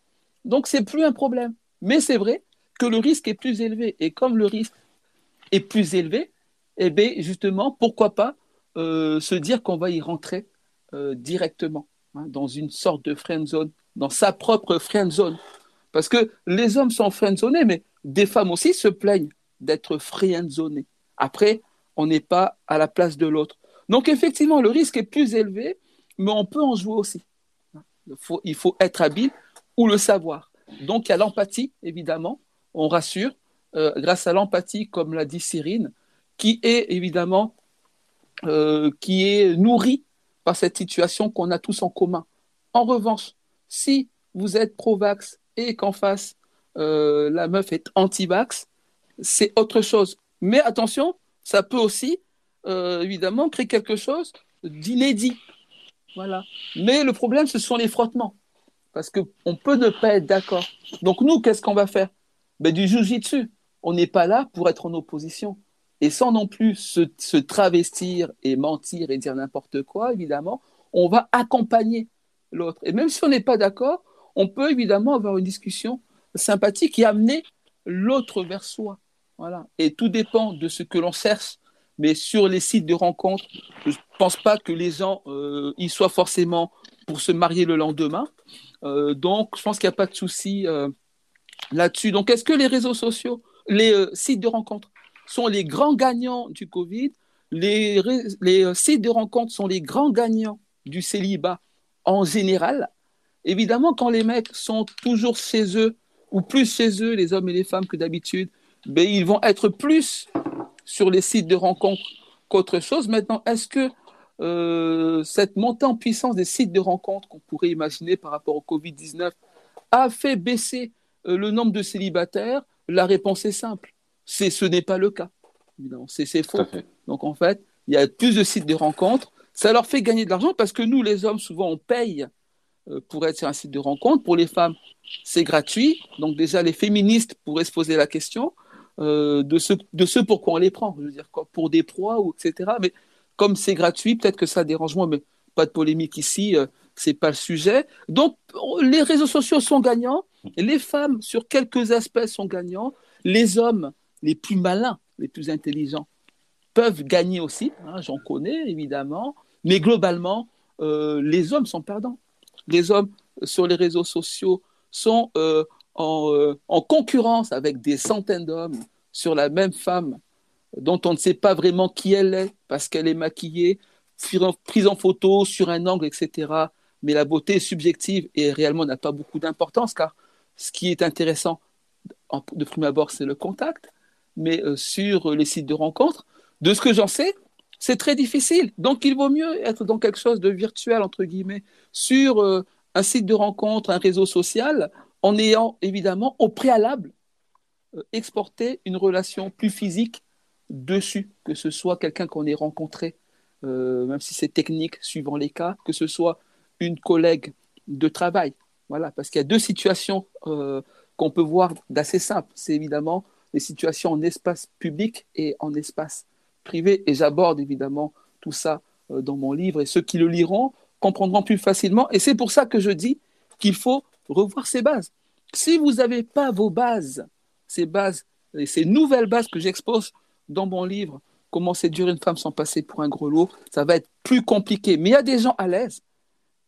Donc c'est plus un problème. Mais c'est vrai que le risque est plus élevé. Et comme le risque est plus élevé, eh bien, justement, pourquoi pas euh, se dire qu'on va y rentrer euh, directement, hein, dans une sorte de friend zone, dans sa propre friend zone. Parce que les hommes sont friendzonés, mais des femmes aussi se plaignent d'être friendzonées. Après, on n'est pas à la place de l'autre. Donc, effectivement, le risque est plus élevé, mais on peut en jouer aussi. Il faut, il faut être habile ou le savoir. Donc, il y a l'empathie, évidemment. On rassure. Euh, grâce à l'empathie, comme l'a dit Cyrine, qui est évidemment euh, qui est nourri par cette situation qu'on a tous en commun. En revanche, si vous êtes pro-vax et qu'en face, euh, la meuf est anti-vax, c'est autre chose. Mais attention, ça peut aussi, euh, évidemment, créer quelque chose d'inédit. Voilà. Mais le problème, ce sont les frottements. Parce qu'on peut ne pas être d'accord. Donc nous, qu'est-ce qu'on va faire? Ben, Du jujitsu. On n'est pas là pour être en opposition. Et sans non plus se, travestir et mentir et dire n'importe quoi, évidemment, on va accompagner l'autre. Et même si on n'est pas d'accord, on peut évidemment avoir une discussion sympathique et amener l'autre vers soi. Voilà. Et tout dépend de ce que l'on cherche. Mais sur les sites de rencontres, je ne pense pas que les gens euh, y soient forcément pour se marier le lendemain. Euh, donc, je pense qu'il n'y a pas de souci euh, là-dessus. Donc, est-ce que les réseaux sociaux, les sites de rencontres sont les grands gagnants du Covid les, les sites de rencontres sont les grands gagnants du célibat en général. Évidemment, quand les mecs sont toujours chez eux, ou plus chez eux, les hommes et les femmes que d'habitude, ben, ils vont être plus sur les sites de rencontres qu'autre chose. Maintenant, est-ce que euh, cette montée en puissance des sites de rencontres qu'on pourrait imaginer par rapport au Covid-19 a fait baisser euh, le nombre de célibataires? La réponse est simple. C'est, ce n'est pas le cas. C'est, c'est faux. Donc en fait, il y a plus de sites de rencontres. Ça leur fait gagner de l'argent parce que nous, les hommes, souvent, on paye euh, pour être sur un site de rencontre. Pour les femmes, c'est gratuit. Donc déjà, les féministes pourraient se poser la question euh, de, ce, de ce pourquoi on les prend. Je veux dire, pour des proies, ou, etc. Mais comme c'est gratuit, peut-être que ça dérange moins, mais pas de polémique ici, euh, c'est pas le sujet. Donc, les réseaux sociaux sont gagnants, les femmes, sur quelques aspects, sont gagnants, les hommes, les plus malins, les plus intelligents, peuvent gagner aussi, hein, j'en connais évidemment, mais globalement, euh, les hommes sont perdants. Les hommes sur les réseaux sociaux sont euh, en, en, concurrence avec des centaines d'hommes sur la même femme dont on ne sait pas vraiment qui elle est parce qu'elle est maquillée, prise en photo sur un angle, etc. Mais la beauté subjective et réellement n'a pas beaucoup d'importance car ce qui est intéressant de prime abord, c'est le contact. Mais euh, sur les sites de rencontres, de ce que j'en sais, c'est très difficile. Donc il vaut mieux être dans quelque chose de virtuel, entre guillemets, sur euh, un site de rencontre, un réseau social, en ayant évidemment au préalable euh, exporté une relation plus physique dessus, que ce soit quelqu'un qu'on ait rencontré, euh, même si c'est technique suivant les cas, que ce soit une collègue de travail. Voilà, parce qu'il y a deux situations euh, qu'on peut voir d'assez simples. C'est évidemment les situations en espace public et en espace privé. Et j'aborde évidemment tout ça euh, dans mon livre et ceux qui le liront comprendront plus facilement. Et c'est pour ça que je dis qu'il faut revoir ces bases. Si vous n'avez pas vos bases, ces bases, ces nouvelles bases que j'expose dans mon livre, Comment séduire une femme sans passer pour un gros lot, ça va être plus compliqué. Mais il y a des gens à l'aise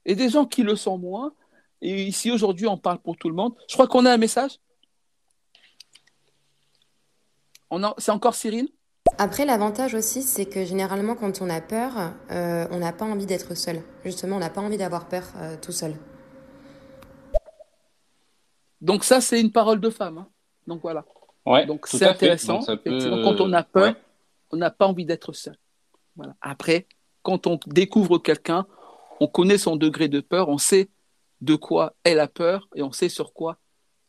et des gens qui le sont moins. Et ici, aujourd'hui, on parle pour tout le monde. Je crois qu'on a un message? C'est encore Cyril? Après, l'avantage aussi, c'est que généralement, quand on a peur, euh, on n'a pas envie d'être seul. Justement, on n'a pas envie d'avoir peur euh, tout seul. Donc ça, c'est une parole de femme. Hein. Donc voilà. Ouais, donc c'est intéressant. Quand on a peur, on n'a pas envie d'être seul. Voilà. Après, quand on découvre quelqu'un, on connaît son degré de peur, on sait de quoi elle a peur et on sait sur quoi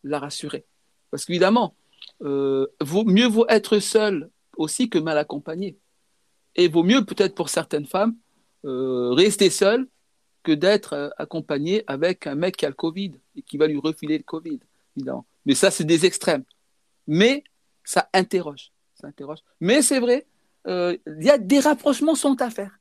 la rassurer. Parce qu'évidemment, euh, mieux vaut être seul aussi que mal accompagné. Et vaut mieux peut-être pour certaines femmes euh, rester seule que d'être euh, accompagnée avec un mec qui a le Covid et qui va lui refiler le Covid, évidemment. Mais ça, c'est des extrêmes. Mais ça interroge. Ça interroge. Mais c'est vrai, il y a des rapprochements sont à faire.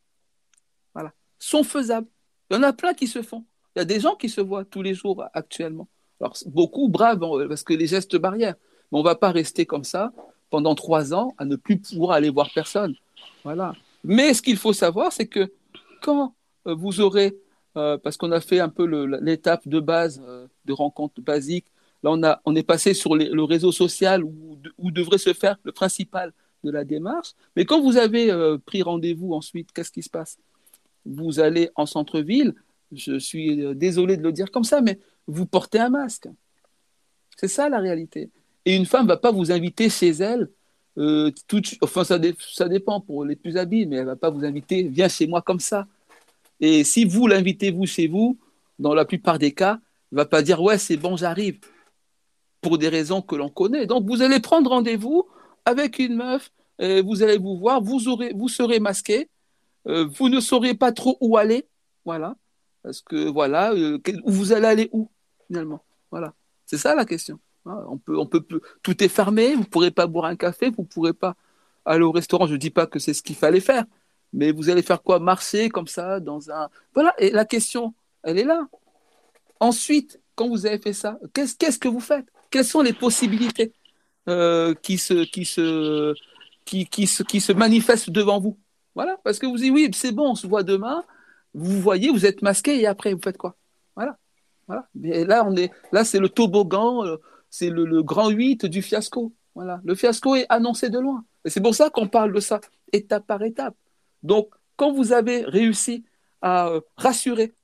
Voilà. Sont faisables. Il y en a plein qui se font. Il y a des gens qui se voient tous les jours actuellement. Alors, beaucoup braves parce que les gestes barrières. On ne va pas rester comme ça pendant trois ans à ne plus pouvoir aller voir personne. Voilà. Mais ce qu'il faut savoir, c'est que quand euh, vous aurez, euh, parce qu'on a fait un peu l'étape de base de rencontre basique, là on, a, on est passé sur le réseau social où, devrait se faire le principal, de la démarche. Mais quand vous avez euh, pris rendez-vous ensuite, qu'est-ce qui se passe? Vous allez en centre-ville, je suis euh, désolé de le dire comme ça, mais vous portez un masque. C'est ça la réalité. Et une femme ne va pas vous inviter chez elle. Euh, enfin, ça, ça, dépend pour les plus habiles, mais elle ne va pas vous inviter, viens chez moi comme ça. Et si vous l'invitez, vous, chez vous, dans la plupart des cas, elle ne va pas dire, ouais, c'est bon, j'arrive. pour des raisons que l'on connaît. Donc, vous allez prendre rendez-vous avec une meuf, vous allez vous voir, vous, aurez, vous serez masqué, euh, vous ne saurez pas trop où aller, voilà, parce que voilà, euh, vous allez aller où finalement, voilà, c'est ça la question. On peut, on peut, tout est fermé, vous ne pourrez pas boire un café, vous ne pourrez pas aller au restaurant. Je ne dis pas que c'est ce qu'il fallait faire, mais vous allez faire quoi? Marcher comme ça dans un. Voilà, et la question, elle est là. Ensuite, quand vous avez fait ça, qu'est-ce, que vous faites? Quelles sont les possibilités euh, qui, se, qui, se, qui, qui, manifestent devant vous? Voilà, parce que vous dites oui, c'est bon, on se voit demain. Vous voyez, vous êtes masqué et après, vous faites quoi? Voilà. Voilà. Mais là, on est, là, c'est le toboggan, euh, c'est le, grand 8 du fiasco. Le fiasco est annoncé de loin. Et c'est pour ça qu'on parle de ça, étape par étape. Donc, quand vous avez réussi à euh, rassurer,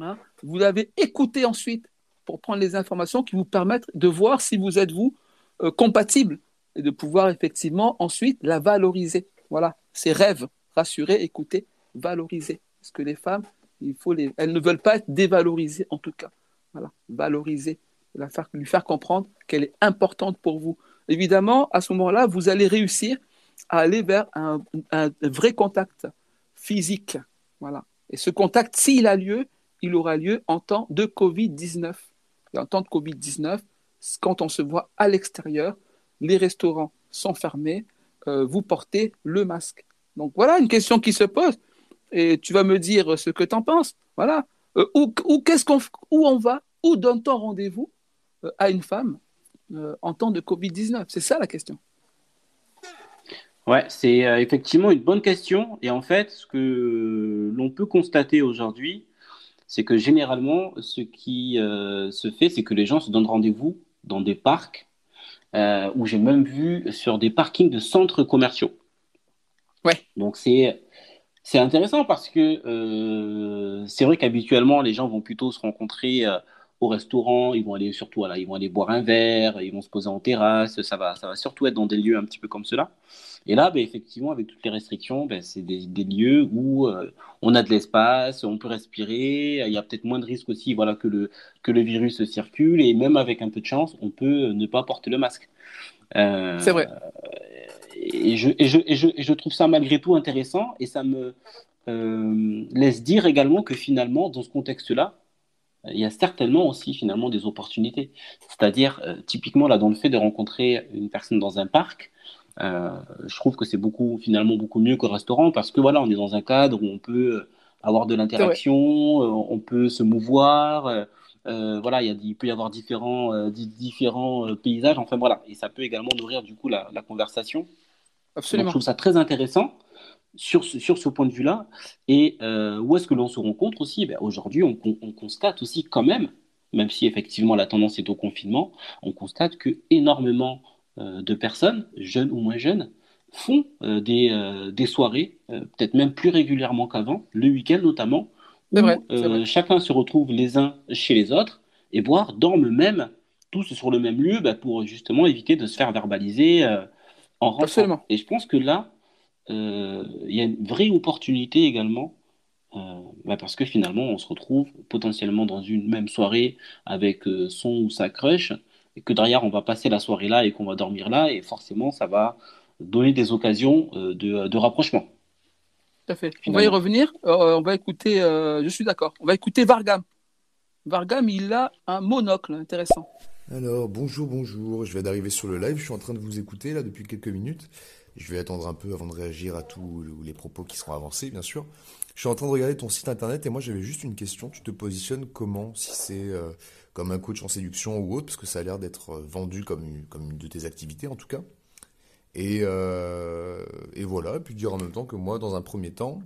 hein, vous avez écouté ensuite pour prendre les informations qui vous permettent de voir si vous êtes, vous, euh, compatible et de pouvoir effectivement ensuite la valoriser. Voilà, ces rêves, rassurer, écouter, valoriser. Parce que les femmes, il faut les... elles ne veulent pas être dévalorisées en tout cas. Voilà, valoriser, lui faire comprendre qu'elle est importante pour vous. Évidemment, à ce moment-là, vous allez réussir à aller vers un, vrai contact physique. Voilà. Et ce contact, s'il a lieu, il aura lieu en temps de Covid-19. Et en temps de Covid-19, quand on se voit à l'extérieur, les restaurants sont fermés, euh, vous portez le masque. Donc voilà une question qui se pose. Et tu vas me dire ce que tu en penses. Voilà. Euh, où, qu'est-ce qu'on, où on va? Où donne-t-on rendez-vous? À une femme en temps de Covid-19 C'est ça la question. Ouais, c'est effectivement une bonne question. Et en fait, ce que l'on peut constater aujourd'hui, c'est que généralement, ce qui se fait, c'est que les gens se donnent rendez-vous dans des parcs, euh, où j'ai même vu sur des parkings de centres commerciaux. Ouais. Donc c'est c'est intéressant parce que euh, c'est vrai qu'habituellement les gens vont plutôt se rencontrer euh, au restaurant, ils vont aller surtout voilà, ils vont aller boire un verre, ils vont se poser en terrasse, ça va ça va surtout être dans des lieux un petit peu comme cela. Et là, ben, effectivement, avec toutes les restrictions, ben, c'est des, des, lieux où euh, on a de l'espace, on peut respirer, il y a peut-être moins de risques aussi voilà, que, le, que le virus circule, et même avec un peu de chance, on peut ne pas porter le masque. Euh, c'est vrai. Et je, et, je, et, je, et je, trouve ça malgré tout intéressant, et ça me euh, laisse dire également que finalement, dans ce contexte-là, il y a certainement aussi finalement des opportunités. C'est-à-dire, euh, typiquement là, dans le fait de rencontrer une personne dans un parc, euh, je trouve que c'est beaucoup, finalement, beaucoup mieux qu'au restaurant parce que voilà, on est dans un cadre où on peut avoir de l'interaction, euh, on peut se mouvoir. Euh, voilà, il, y a, il, peut y avoir différents, différents paysages. Enfin voilà, et ça peut également nourrir du coup la, la conversation. Absolument. je trouve ça très intéressant sur ce, sur ce point de vue-là. Et où est-ce que l'on se rencontre aussi? Ben, Aujourd'hui, on, on, constate aussi quand même, même si effectivement la tendance est au confinement, on constate que énormément euh, de personnes, jeunes ou moins jeunes, font euh, des, euh, des, soirées, peut-être même plus régulièrement qu'avant, le week-end notamment, où chacun se retrouve les uns chez les autres, et voire dorment même tous sur le même lieu bah, pour justement éviter de se faire verbaliser en rentrant. Et je pense que là, il y a une vraie opportunité également bah, parce que finalement, on se retrouve potentiellement dans une même soirée avec son ou sa crush, et que derrière on va passer la soirée là et qu'on va dormir là et forcément ça va donner des occasions euh, de, rapprochement. Tout à fait. On va y revenir. Euh, on va écouter. Euh, je suis d'accord. On va écouter Vargam. Vargam, il a un monocle intéressant. Alors bonjour, bonjour. Je viens d'arriver sur le live. Je suis en train de vous écouter là depuis quelques minutes. Je vais attendre un peu avant de réagir à tous les propos qui seront avancés, bien sûr. Je suis en train de regarder ton site internet et moi j'avais juste une question. Tu te positionnes comment Si c'est comme un coach en séduction ou autre, parce que ça a l'air d'être euh, vendu comme une, de tes activités en tout cas. Et, euh, voilà, et puis dire en même temps que moi, dans un premier temps,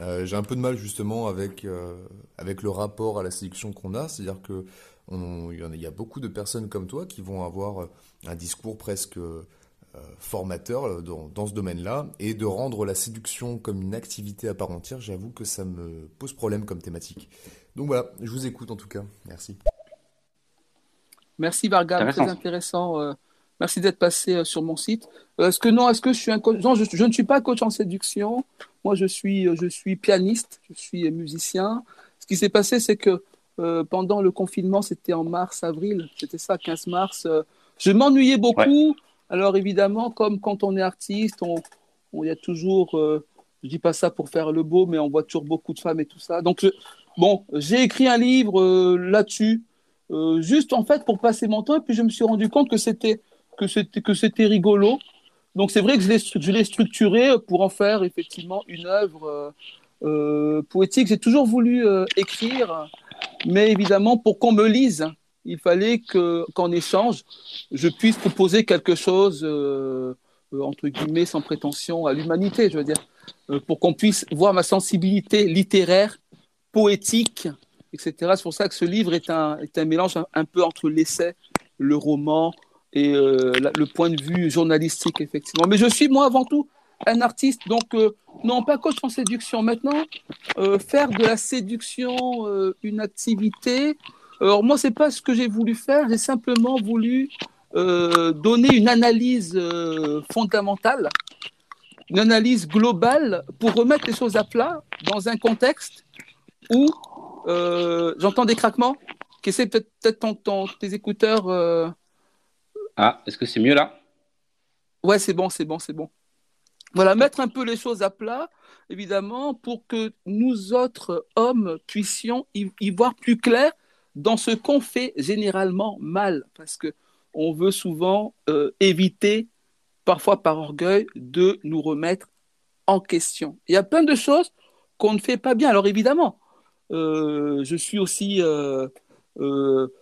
euh, j'ai un peu de mal justement avec, le rapport à la séduction qu'on a, c'est-à-dire que il y, a beaucoup de personnes comme toi qui vont avoir un discours presque formateur dans, dans ce domaine-là, et de rendre la séduction comme une activité à part entière, j'avoue que ça me pose problème comme thématique. Donc voilà, je vous écoute en tout cas. Merci. Merci Varga, très intéressant. Euh, merci d'être passé euh, sur mon site. Euh, est-ce que non, est-ce que je suis un coach? Non, je, ne suis pas coach en séduction. Moi, je suis, je suis pianiste, je suis musicien. Ce qui s'est passé, c'est que pendant le confinement, c'était en mars, avril, c'était ça, 15 mars. je m'ennuyais beaucoup. Alors évidemment, comme quand on est artiste, on, y a toujours, je dis pas ça pour faire le beau, mais on voit toujours beaucoup de femmes et tout ça. Donc bon, j'ai écrit un livre là-dessus, juste en fait pour passer mon temps, et puis je me suis rendu compte que c'était que c'était que c'était rigolo. Donc c'est vrai que je l'ai structuré pour en faire effectivement une œuvre euh, euh, poétique. J'ai toujours voulu euh, écrire, mais évidemment pour qu'on me lise, il fallait que qu'en échange, je puisse proposer quelque chose entre guillemets sans prétention à l'humanité, je veux dire, pour qu'on puisse voir ma sensibilité littéraire, poétique, etc. C'est pour ça que ce livre est un, est un mélange un peu entre l'essai, le roman, et euh, le point de vue journalistique, effectivement. Mais je suis, moi, avant tout, un artiste, donc euh, non pas coach en séduction. Maintenant, euh, faire de la séduction une activité, alors moi, c'est pas ce que j'ai voulu faire, j'ai simplement voulu donner une analyse fondamentale, une analyse globale pour remettre les choses à plat dans un contexte où j'entends des craquements. Qu'est-ce que peut-être peut tes écouteurs ah, est-ce que c'est mieux là? Ouais, c'est bon, c'est bon, c'est bon. Voilà, mettre un peu les choses à plat, évidemment, pour que nous autres hommes puissions y, voir plus clair dans ce qu'on fait généralement mal, parce que on veut souvent euh, éviter, parfois par orgueil, de nous remettre en question. Il y a plein de choses qu'on ne fait pas bien. Alors évidemment, euh, je suis aussi euh,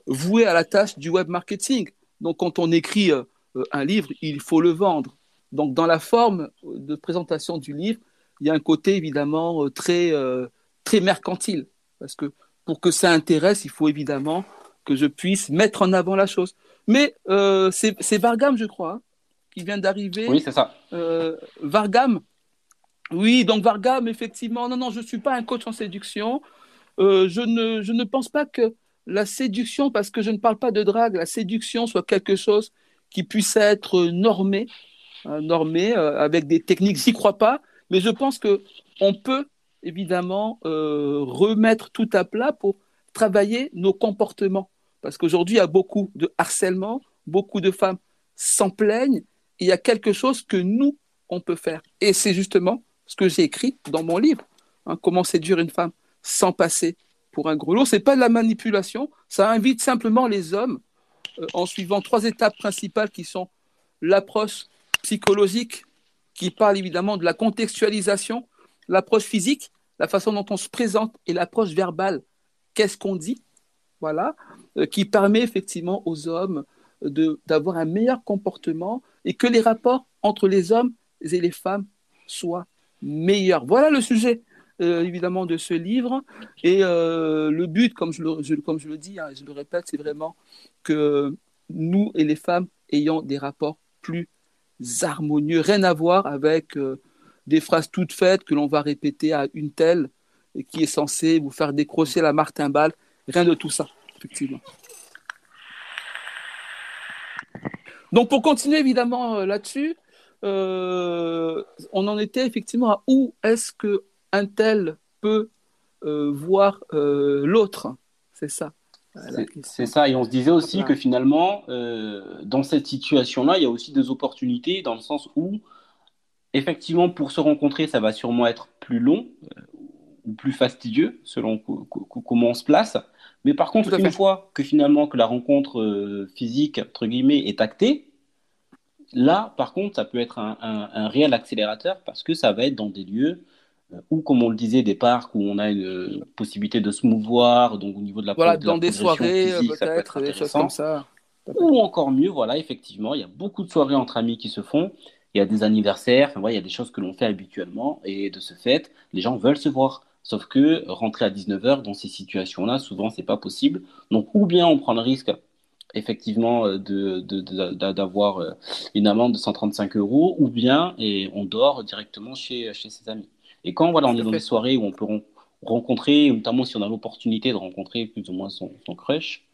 voué à la tâche du web marketing. Donc, quand on écrit un livre, il faut le vendre. Donc, dans la forme de présentation du livre, il y a un côté évidemment très, très mercantile. Parce que pour que ça intéresse, il faut évidemment que je puisse mettre en avant la chose. Mais c'est Vargam, je crois, hein, qui vient d'arriver. Oui, c'est ça. Vargam. Oui, donc Vargam, effectivement. Non, non, je ne suis pas un coach en séduction. je, ne, je ne pense pas que la séduction, parce que je ne parle pas de drague, la séduction soit quelque chose qui puisse être normé, hein, normé euh, avec des techniques, j'y crois pas, mais je pense que on peut évidemment euh, remettre tout à plat pour travailler nos comportements, parce qu'aujourd'hui il y a beaucoup de harcèlement, beaucoup de femmes s'en plaignent, il y a quelque chose que nous on peut faire, et c'est justement ce que j'ai écrit dans mon livre, hein, comment séduire une femme sans passer pour un grelot. Ce n'est pas de la manipulation, ça invite simplement les hommes, euh, en suivant trois étapes principales qui sont l'approche psychologique, qui parle évidemment de la contextualisation, l'approche physique, la façon dont on se présente, et l'approche verbale, qu'est-ce qu'on dit, voilà, euh, qui permet effectivement aux hommes d'avoir un meilleur comportement et que les rapports entre les hommes et les femmes soient meilleurs. Voilà le sujet euh, évidemment de ce livre. Et euh, le but, comme je le, comme je le dis, hein, je le répète, c'est vraiment que nous et les femmes ayons des rapports plus harmonieux, rien à voir avec des phrases toutes faites que l'on va répéter à une telle et qui est censée vous faire décrocher la martingale. Rien de tout ça, effectivement. Donc pour continuer évidemment là-dessus, on en était effectivement à où est-ce que un tel peut euh, voir euh, l'autre? C'est ça. C'est ça, et on se disait aussi que finalement, euh, dans cette situation-là, il y a aussi des opportunités dans le sens où, effectivement, pour se rencontrer, ça va sûrement être plus long ou plus fastidieux, selon comment on se place. Mais par contre, une fois que finalement que la rencontre physique, entre guillemets, est actée, là, par contre, ça peut être un, un réel accélérateur parce que ça va être dans des lieux ou comme on le disait, des parcs où on a une possibilité de se mouvoir, donc au niveau de la Voilà, dans des soirées, peut-être, des choses comme ça. Ou encore mieux, voilà, effectivement, il y a beaucoup de soirées entre amis qui se font. Il y a des anniversaires, enfin, il y a des choses que l'on fait habituellement, et de ce fait, les gens veulent se voir. Sauf que rentrer à 19h dans ces situations-là, souvent, c'est pas possible. Donc, ou bien on prend le risque, effectivement, euh, d'avoir de, de, euh, une amende de 135 euros, ou bien et on dort directement chez, chez ses amis. Et quand voilà, on est dans des soirées où on peut rencontrer, notamment si on a l'opportunité de rencontrer plus ou moins son, son crush,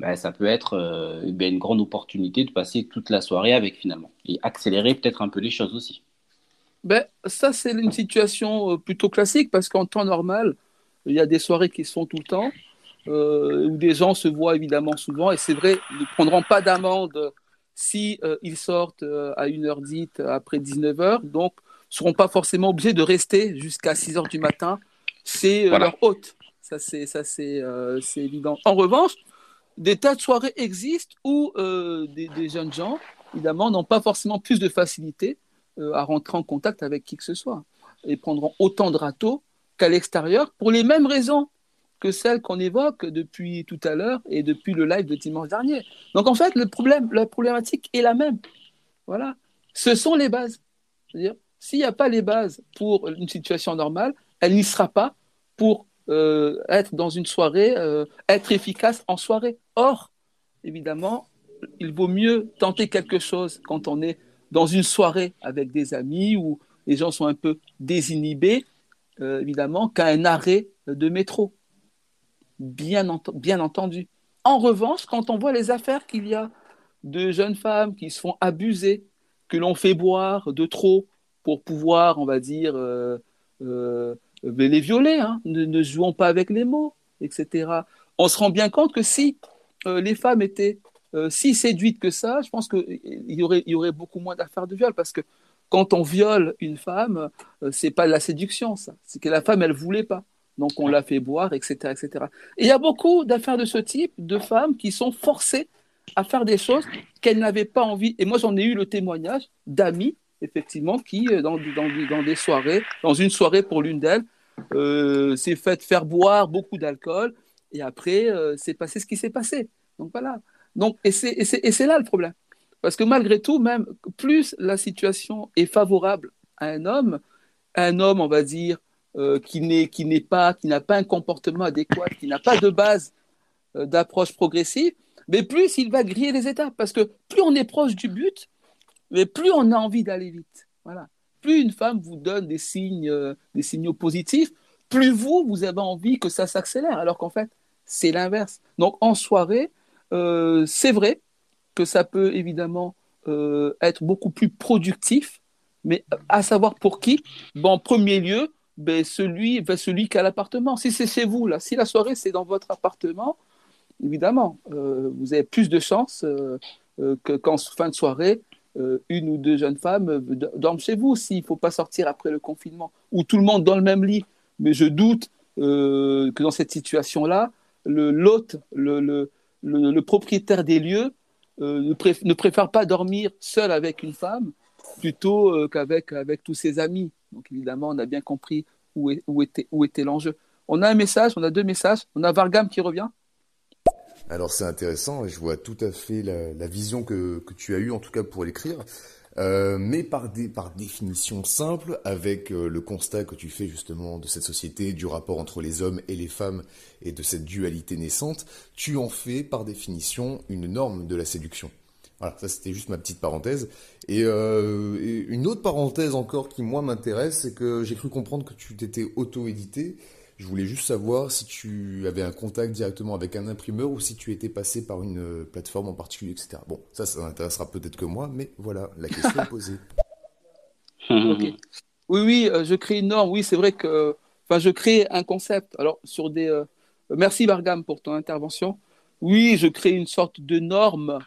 ben, ça peut être euh, ben, une grande opportunité de passer toute la soirée avec finalement et accélérer peut-être un peu les choses aussi. Ben, ça, c'est une situation euh, plutôt classique parce qu'en temps normal, il y a des soirées qui se font tout le temps. où des gens se voient évidemment souvent, et c'est vrai, ils ne prendront pas d'amende si ils sortent à 1h dite après 19h, donc ne seront pas forcément obligés de rester jusqu'à 6h du matin. C'est leur hôte. Ça, c'est, ça c'est, c'est évident. En revanche, des tas de soirées existent où des, des, jeunes gens, évidemment, n'ont pas forcément plus de facilité à rentrer en contact avec qui que ce soit et prendront autant de râteaux qu'à l'extérieur pour les mêmes raisons que celles qu'on évoque depuis tout à l'heure et depuis le live de dimanche dernier. Donc en fait, le problème, la problématique est la même. Voilà. Ce sont les bases. S'il n'y a pas les bases pour une situation normale, elle n'y sera pas pour euh, être dans une soirée, euh, être efficace en soirée. Or, évidemment, il vaut mieux tenter quelque chose quand on est dans une soirée avec des amis où les gens sont un peu désinhibés, euh, évidemment, qu'à un arrêt de métro. Bien, entendu. En revanche, quand on voit les affaires qu'il y a de jeunes femmes qui se font abuser, que l'on fait boire de trop pour pouvoir, on va dire, les violer, hein. ne, jouons pas avec les mots, etc. On se rend bien compte que si les femmes étaient si séduites que ça, je pense qu'il y aurait, y aurait beaucoup moins d'affaires de viol parce que quand on viole une femme, euh, c'est pas de la séduction, ça. C'est que la femme, elle voulait pas. Donc on l'a fait boire, etc., etc. Et il y a beaucoup d'affaires de ce type, de femmes qui sont forcées à faire des choses qu'elles n'avaient pas envie. Et moi, j'en ai eu le témoignage d'amis, effectivement, qui, euh, dans, dans, des soirées, dans une soirée pour l'une d'elles, euh, s'est fait faire boire beaucoup d'alcool. Et après, c'est passé ce qui s'est passé. Donc voilà. Donc, et c'est là le problème. Parce que malgré tout, même plus la situation est favorable à un homme, un homme, on va dire, euh, qui n'est pas qui n'a pas un comportement adéquat, qui n'a pas de base euh, d'approche progressive, mais plus il va griller les étapes. Parce que plus on est proche du but, mais plus on a envie d'aller vite. Voilà. Plus une femme vous donne des signes, euh, des signaux positifs, plus vous, vous avez envie que ça s'accélère. Alors qu'en fait, c'est l'inverse. Donc en soirée, c'est vrai, que ça peut évidemment euh, être beaucoup plus productif, mais à savoir pour qui? En premier lieu, ben, celui, ben, celui qui a l'appartement. Si c'est chez vous, là, si la soirée c'est dans votre appartement, évidemment, euh, vous avez plus de chances euh, que qu'en fin de soirée, une ou deux jeunes femmes dorment chez vous s'il ne faut pas sortir après le confinement, ou tout le monde dans le même lit. Mais je doute que dans cette situation-là, l'hôte, le, le, le, propriétaire des lieux euh, ne, préfère pas dormir seul avec une femme plutôt euh, qu'avec avec tous ses amis. Donc évidemment, on a bien compris où, où était, où était l'enjeu. On a un message, on a deux messages. On a Vargam qui revient. Alors c'est intéressant, je vois tout à fait la, vision que, tu as eue, en tout cas pour l'écrire. Euh, mais par définition simple, avec euh, le constat que tu fais justement de cette société, du rapport entre les hommes et les femmes et de cette dualité naissante, tu en fais par définition une norme de la séduction. Voilà, ça c'était juste ma petite parenthèse. Et, euh, et une autre parenthèse encore qui moi m'intéresse, c'est que j'ai cru comprendre que tu t'étais auto-édité. Je voulais juste savoir si tu avais un contact directement avec un imprimeur ou si tu étais passé par une euh, plateforme en particulier, etc. Bon, ça, ça n'intéressera peut-être que moi, mais voilà, la question est posée. Oui, oui, euh, je crée une norme. Oui, c'est vrai que, enfin, je crée un concept. Alors, sur des, euh, merci Bargam pour ton intervention. Oui, je crée une sorte de norme,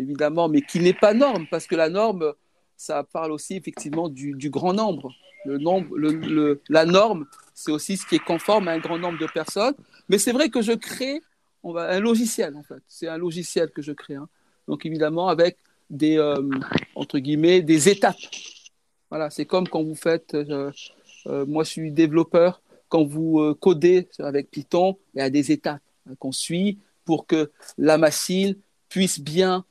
évidemment, mais qui n'est pas norme, parce que la norme, ça parle aussi effectivement du, du grand nombre. Le nombre, le, la norme, c'est aussi ce qui est conforme à un grand nombre de personnes. Mais c'est vrai que je crée on va, un logiciel, en fait. C'est un logiciel que je crée. Hein. Donc, évidemment, avec des, euh, entre guillemets, des étapes. Voilà, c'est comme quand vous faites, euh, euh, moi je suis développeur, quand vous codez avec Python, il y a des étapes qu'on suit pour que la machine puisse bien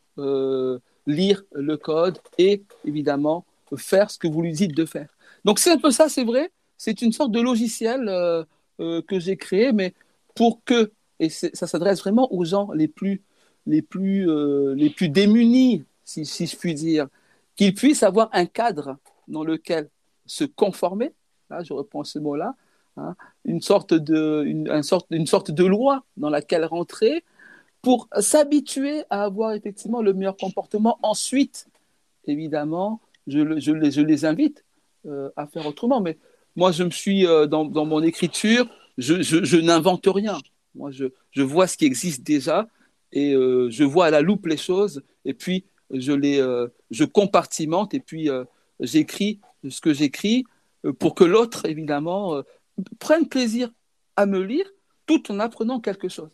lire le code et évidemment faire ce que vous lui dites de faire. Donc c'est un peu ça, c'est vrai. C'est une sorte de logiciel euh, euh, que j'ai créé, mais pour que, et ça s'adresse vraiment aux gens les plus, les plus, euh, les plus démunis, si, je puis dire, qu'ils puissent avoir un cadre dans lequel se conformer, là je reprends ce mot-là, hein, une, sorte de, une, sorte, une sorte de loi dans laquelle rentrer pour s'habituer à avoir effectivement le meilleur comportement. Ensuite, évidemment, je, les, invite à faire autrement. Mais moi, je me suis, euh, dans, mon écriture, je, n'invente rien. Moi, je, vois ce qui existe déjà et euh, je vois à la loupe les choses et puis je les euh, je compartimente et puis j'écris ce que j'écris pour que l'autre évidemment prenne plaisir à me lire tout en apprenant quelque chose.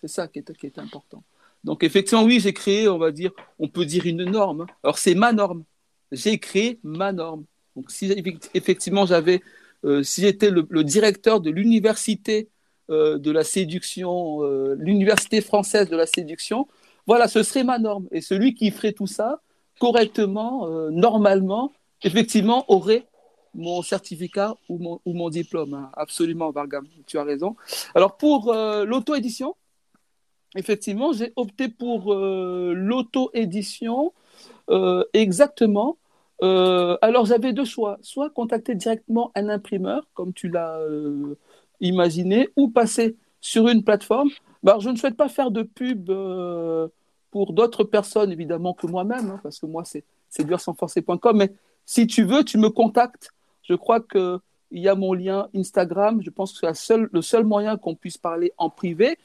C'est ça qui est, qui est important. Donc effectivement, oui, j'ai créé, on va dire, on peut dire une norme. Alors c'est ma norme. J'ai créé ma norme. Donc si effectivement j'avais, si j'étais le, directeur de l'université euh, de la séduction, euh, l'université française de la séduction, voilà, ce serait ma norme. Et celui qui ferait tout ça correctement, euh, normalement, effectivement, aurait mon certificat ou mon, ou mon diplôme. Hein. Absolument, Vargam, tu as raison. Alors, pour l'auto-édition, effectivement, j'ai opté pour l'auto-édition exactement. Alors, j'avais deux choix. Soit contacter directement un imprimeur, comme tu l'as imaginer ou passer sur une plateforme. Bah, je ne souhaite pas faire de pub euh, pour d'autres personnes, évidemment, que moi-même, hein, parce que moi, c'est séduire-sans-forcer.com. Mais si tu veux, tu me contactes. Je crois qu'il y a mon lien Instagram. Je pense que c'est le seul moyen qu'on puisse parler en privé.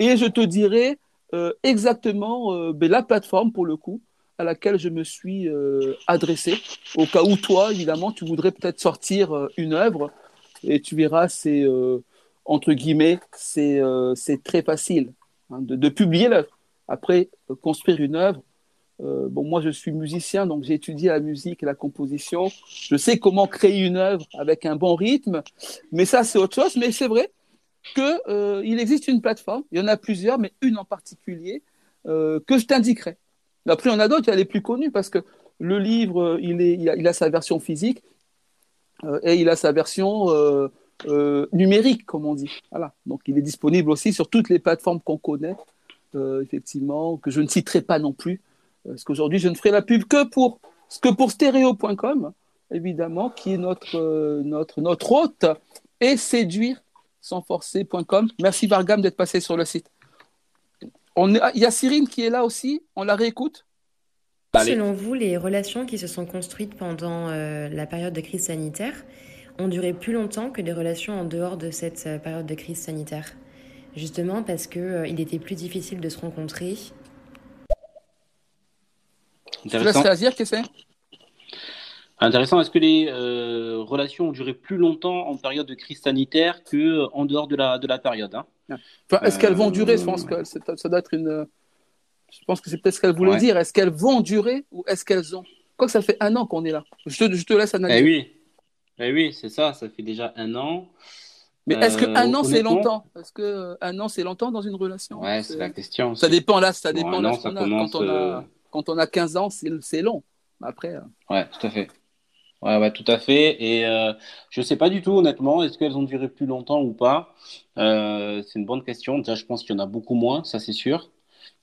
Et je te dirai euh, exactement euh, ben, la plateforme, pour le coup, à laquelle je me suis adressé, au cas où toi, évidemment, tu voudrais peut-être sortir une œuvre et tu verras, c'est euh, entre guillemets, c'est euh, très facile hein, de, publier l'œuvre. Après, euh, construire une œuvre, bon, moi je suis musicien, donc j'ai étudié la musique et la composition. Je sais comment créer une œuvre avec un bon rythme, mais ça c'est autre chose. Mais c'est vrai qu'il il existe une plateforme, il y en a plusieurs, mais une en particulier que je t'indiquerai. Après, il y en a d'autres, il y a les plus connus parce que le livre, il, est, il a, sa version physique, euh, et il a sa version euh, euh, numérique, comme on dit. Voilà. Donc il est disponible aussi sur toutes les plateformes qu'on connaît, effectivement, que je ne citerai pas non plus, parce qu'aujourd'hui je ne ferai la pub que pour, que évidemment, qui est notre, notre, notre hôte, et séduire sans forcer.com. Merci Vargam d'être passé sur le site. On il y a Cyrine qui est là aussi, on la réécoute. Selon vous, les relations qui se sont construites pendant euh, la période de crise sanitaire ont duré plus longtemps que les relations en dehors de cette euh, période de crise sanitaire? Justement parce qu'il euh, il était plus difficile de se rencontrer. Tu laisses réagir, qu'est-ce que c'est Intéressant. Est-ce que les relations ont duré plus longtemps en période de crise sanitaire qu'en dehors de la, de la période hein? Est-ce qu'elles vont durer? Je pense que ça doit être une je pense que c'est peut-être ce qu'elle voulait dire. Est-ce qu'elles vont durer ou est-ce qu'elles ont? Quoi que ça fait un an qu'on est là. Je te, je te laisse analyser. Eh oui, eh oui c'est ça. Ça fait déjà un an. Mais est-ce qu'un euh, an c'est longtemps? Est-ce que un an c'est longtemps dans une relation? Ouais, c'est la question. Ça dépend là, ça dépend là. Quand, on a, euh, quand on a 15 ans, c'est long. Après. Euh, ouais, tout à fait. Ouais, ouais, tout à fait. Et euh, je sais pas du tout, honnêtement, est-ce qu'elles ont duré plus longtemps ou pas? C'est une bonne question. Déjà, je pense qu'il y en a beaucoup moins, ça c'est sûr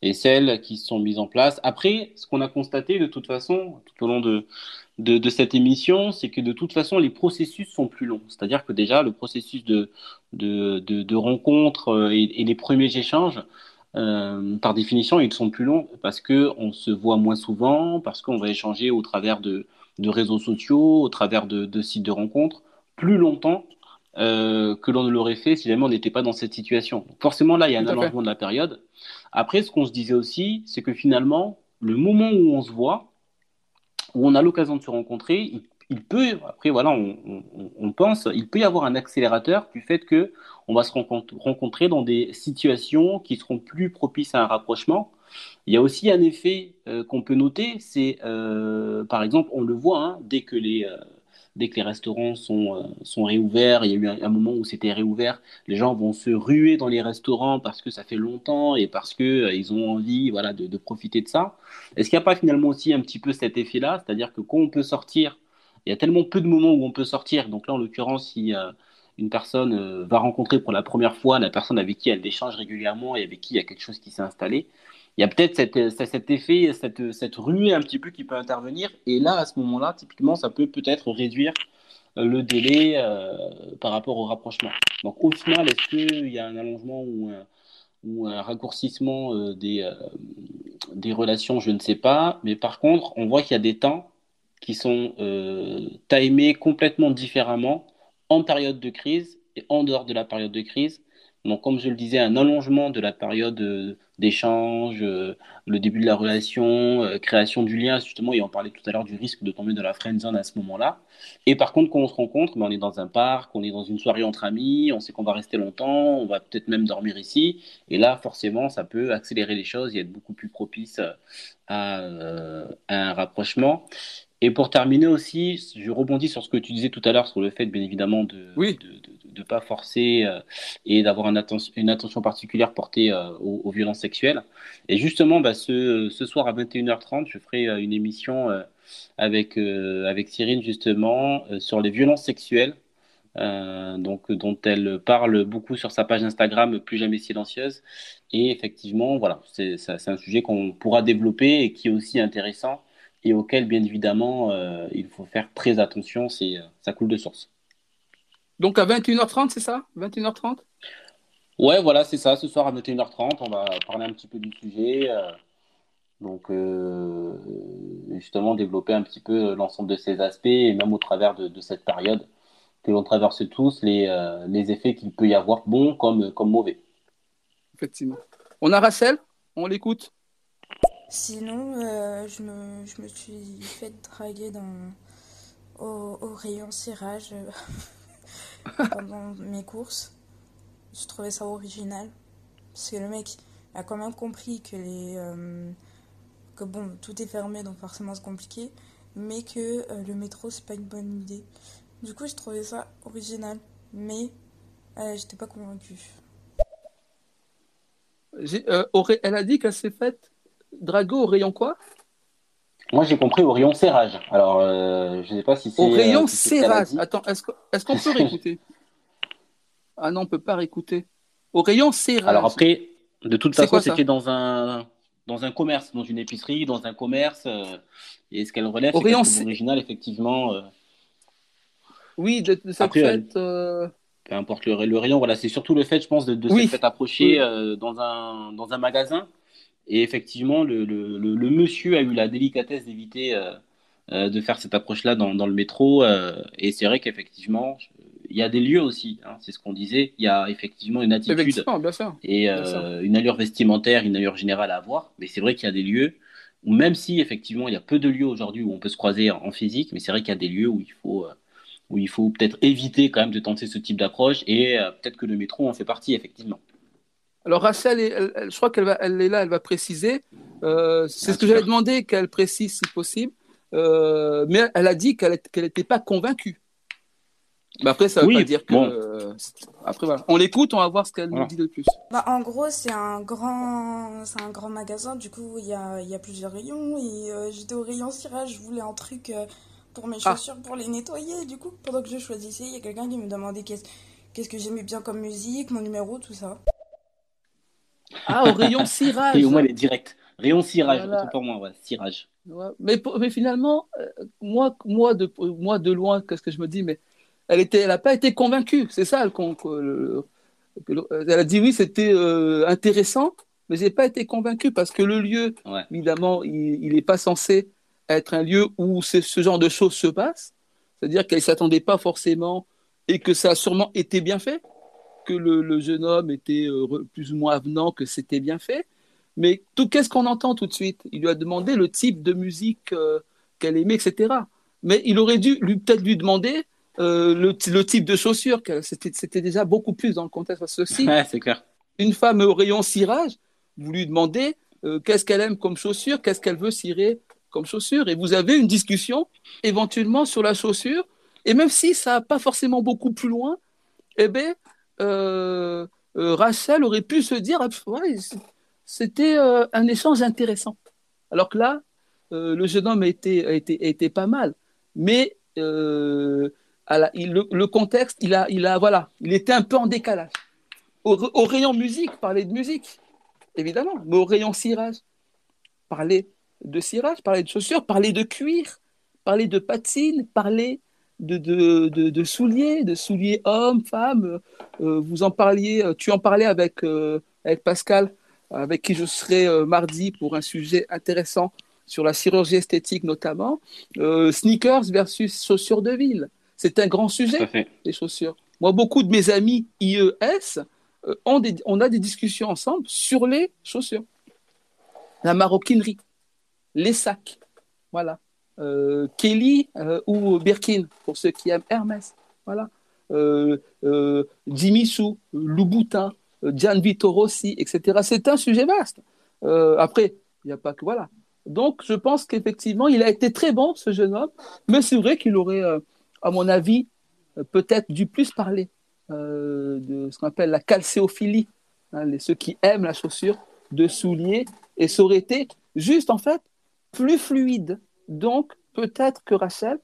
et celles qui sont mises en place. Après, ce qu'on a constaté de toute façon tout au long de, de, cette émission, c'est que de toute façon, les processus sont plus longs. C'est-à-dire que déjà, le processus de, de, de, rencontre euh, et, les premiers échanges, euh, par définition, ils sont plus longs parce qu'on se voit moins souvent, parce qu'on va échanger au travers de, de réseaux sociaux, au travers de, de sites de rencontres, plus longtemps euh, que l'on ne l'aurait fait si jamais on n'était pas dans cette situation. forcément, là, il y a un allongement de la période. Après, ce qu'on se disait aussi, c'est que finalement, le moment où on se voit, où on a l'occasion de se rencontrer, il, peut, après voilà, on, pense, il peut y avoir un accélérateur du fait que on va se rencontrer dans des situations qui seront plus propices à un rapprochement. Il y a aussi un effet euh, qu'on peut noter, c'est euh, par exemple, on le voit hein, dès que les euh, dès que les restaurants sont, sont réouverts, il y a eu un, moment où c'était réouvert, les gens vont se ruer dans les restaurants parce que ça fait longtemps et parce que euh, ils ont envie voilà, de, profiter de ça. Est-ce qu'il n'y a pas finalement aussi un petit peu cet effet-là? C'est-à-dire que quand on peut sortir, il y a tellement peu de moments où on peut sortir. Donc là, en l'occurrence, si une personne va rencontrer pour la première fois la personne avec qui elle échange régulièrement et avec qui il y a quelque chose qui s'est installé, il y a peut-être cet, effet, cette, cette ruée un petit peu qui peut intervenir. Et là, à ce moment-là, typiquement, ça peut peut-être réduire euh, le délai euh, par rapport au rapprochement. Donc, au final, est-ce qu'il y a un allongement ou un, ou un raccourcissement euh, des relations Je ne sais pas. Mais par contre, on voit qu'il y a des temps qui sont timés complètement différemment en période de crise et en dehors de la période de crise. Donc, comme je le disais, un allongement de la période euh, d'échange, euh, le début de la relation, euh, création du lien. Justement, et on parlait tout à l'heure du risque de tomber dans la friend zone à ce moment-là. Et par contre, quand on se rencontre, ben, on est dans un parc, on est dans une soirée entre amis, on sait qu'on va rester longtemps, on va peut-être même dormir ici. Et là, forcément, ça peut accélérer les choses et être beaucoup plus propice à, à un rapprochement. Et pour terminer aussi, je rebondis sur ce que tu disais tout à l'heure sur le fait, bien évidemment, de ne pas forcer euh, et d'avoir une, attention particulière portée euh, aux, violences sexuelles. Et justement, bah, ce, soir à 21h30, je ferai euh, une émission avec, avec Cyrine, justement, sur les violences sexuelles. donc, dont elle parle beaucoup sur sa page Instagram Plus jamais silencieuse. Et effectivement, voilà, c'est un sujet qu'on pourra développer et qui est aussi intéressant et auquel, bien évidemment, il faut faire très attention, c'est, ça coule de source. Donc à 21h30, c'est ça? 21h30 Ouais, voilà, c'est ça. Ce soir à 21h30, on va parler un petit peu du sujet. Euh, donc, justement, développer un petit peu l'ensemble de ces aspects, et même au travers de, cette période que l'on traverse tous, les, les effets qu'il peut y avoir, bons comme, comme mauvais. Effectivement. On a Rachel? On l'écoute? Sinon, euh, je, me, je me suis fait draguer dans, au, au rayon cirage euh, pendant mes courses. Je trouvais ça original. Parce que le mec a quand même compris que les. Euh, que bon, tout est fermé donc forcément c'est compliqué. Mais que le métro c'est pas une bonne idée. Du coup, je trouvais ça original. Mais j'étais pas convaincue. elle a dit qu'elle s'est faite Drago au rayon quoi? Moi, j'ai compris au rayon serrage. Alors, euh, je ne sais pas si c'est. Au rayon euh, serrage. Attends, est-ce qu'on peut réécouter? Ah non, on ne peut pas réécouter. Au rayon serrage. Alors après, de toute façon, c'était dans un dans un commerce, dans une épicerie, dans un commerce. Euh, et ce qu'elle relève, c'est rayon original, effectivement. Oui, de, cette fête. Peu importe le, rayon, voilà, c'est surtout le fait, je pense, de, de cette fête approchée dans, un, dans un magasin et effectivement, le, le, le, monsieur a eu la délicatesse d'éviter euh, euh, de faire cette approche-là dans, dans, le métro. Euh, et c'est vrai qu'effectivement, il y a des lieux aussi, hein, c'est ce qu'on disait. Il y a effectivement une attitude et une allure vestimentaire, une allure générale à avoir. Mais c'est vrai qu'il y a des lieux où, même si effectivement il y a peu de lieux aujourd'hui où on peut se croiser en physique, mais c'est vrai qu'il y a des lieux où il faut où il faut peut-être éviter quand même de tenter ce type d'approche et peut-être que le métro en fait partie effectivement. Alors Rachel, je crois qu'elle elle est là, elle va préciser. Euh, c'est ce que j'avais demandé qu'elle précise si possible. Euh, mais elle a dit qu'elle n'était pas convaincue. Mais après, ça veut pas dire que. après, voilà. On l'écoute, on va voir ce qu'elle nous dit de plus. Bah, en gros, c'est un grand, c'est un grand magasin. Du coup, il y a, y a plusieurs rayons. Et euh, j'étais au rayon cirage. Je voulais un truc pour mes ah. chaussures pour les nettoyer. Du coup, pendant que je choisissais, il y a quelqu'un qui me demandait qu'est-ce, qu'est-ce que j'aimais bien comme musique, mon numéro, tout ça. Ah, au rayon cirage. Et au moins, elle est directe. Rayon cirage, voilà. pour moi, ouais, cirage. Mais, mais finalement, euh, moi, moi, de, moi, de loin, qu'est-ce que je me dis, mais elle n'a elle pas été convaincue. C'est ça, le, elle a dit oui, c'était euh, intéressant, mais j'ai pas été convaincue parce que le lieu, évidemment, il n'est pas censé être un lieu où ce genre de choses se passent. C'est-à-dire qu'elle ne s'attendait pas forcément et que ça a sûrement été bien fait que le, jeune homme était euh, plus ou moins avenant, que c'était bien fait. Mais tout qu'est-ce qu'on entend tout de suite? Il lui a demandé le type de musique euh, qu'elle aimait, etc. Mais il aurait dû lui peut-être lui demander euh, le, type de chaussures. C'était déjà beaucoup plus dans le contexte. Ceci, c'est clair. Une femme au rayon cirage, vous lui demandez qu'est-ce qu'elle aime comme chaussure, qu'est-ce qu'elle veut cirer comme chaussure, et vous avez une discussion éventuellement sur la chaussure. Et même si ça n'a pas forcément beaucoup plus loin, eh bien, euh, euh, Rachel aurait pu se dire ah, c'était euh, un échange intéressant. Alors que là, le jeune homme était, pas mal. Mais le, contexte, il a, voilà, il était un peu en décalage. Au, rayon musique, parler de musique, évidemment, mais au rayon cirage, parler de cirage, parler de chaussures, parler de cuir, parler de patines, parler de, de, de, souliers, de souliers hommes, femmes. Euh, vous en parliez, euh, tu en parlais avec, euh, avec Pascal, avec qui je serai mardi pour un sujet intéressant sur la chirurgie esthétique notamment. sneakers versus chaussures de ville. C'est un grand sujet, les chaussures. Moi, beaucoup de mes amis IES on, on a des discussions ensemble sur les chaussures, la maroquinerie, les sacs, voilà. Kelly ou Birkin, pour ceux qui aiment Hermès, voilà. Jimmy Chou, Louboutin, Gian Vito Rossi, etc. C'est un sujet vaste. après, il n'y a pas que voilà. Donc, je pense qu'effectivement, il a été très bon, ce jeune homme, mais c'est vrai qu'il aurait, euh, à mon avis, euh, peut-être dû plus parler euh, de ce qu'on appelle la calcéophilie, hein, ceux qui aiment la chaussure, de souliers, et ça aurait été juste, en fait, plus fluide. Donc, peut-être que Rachel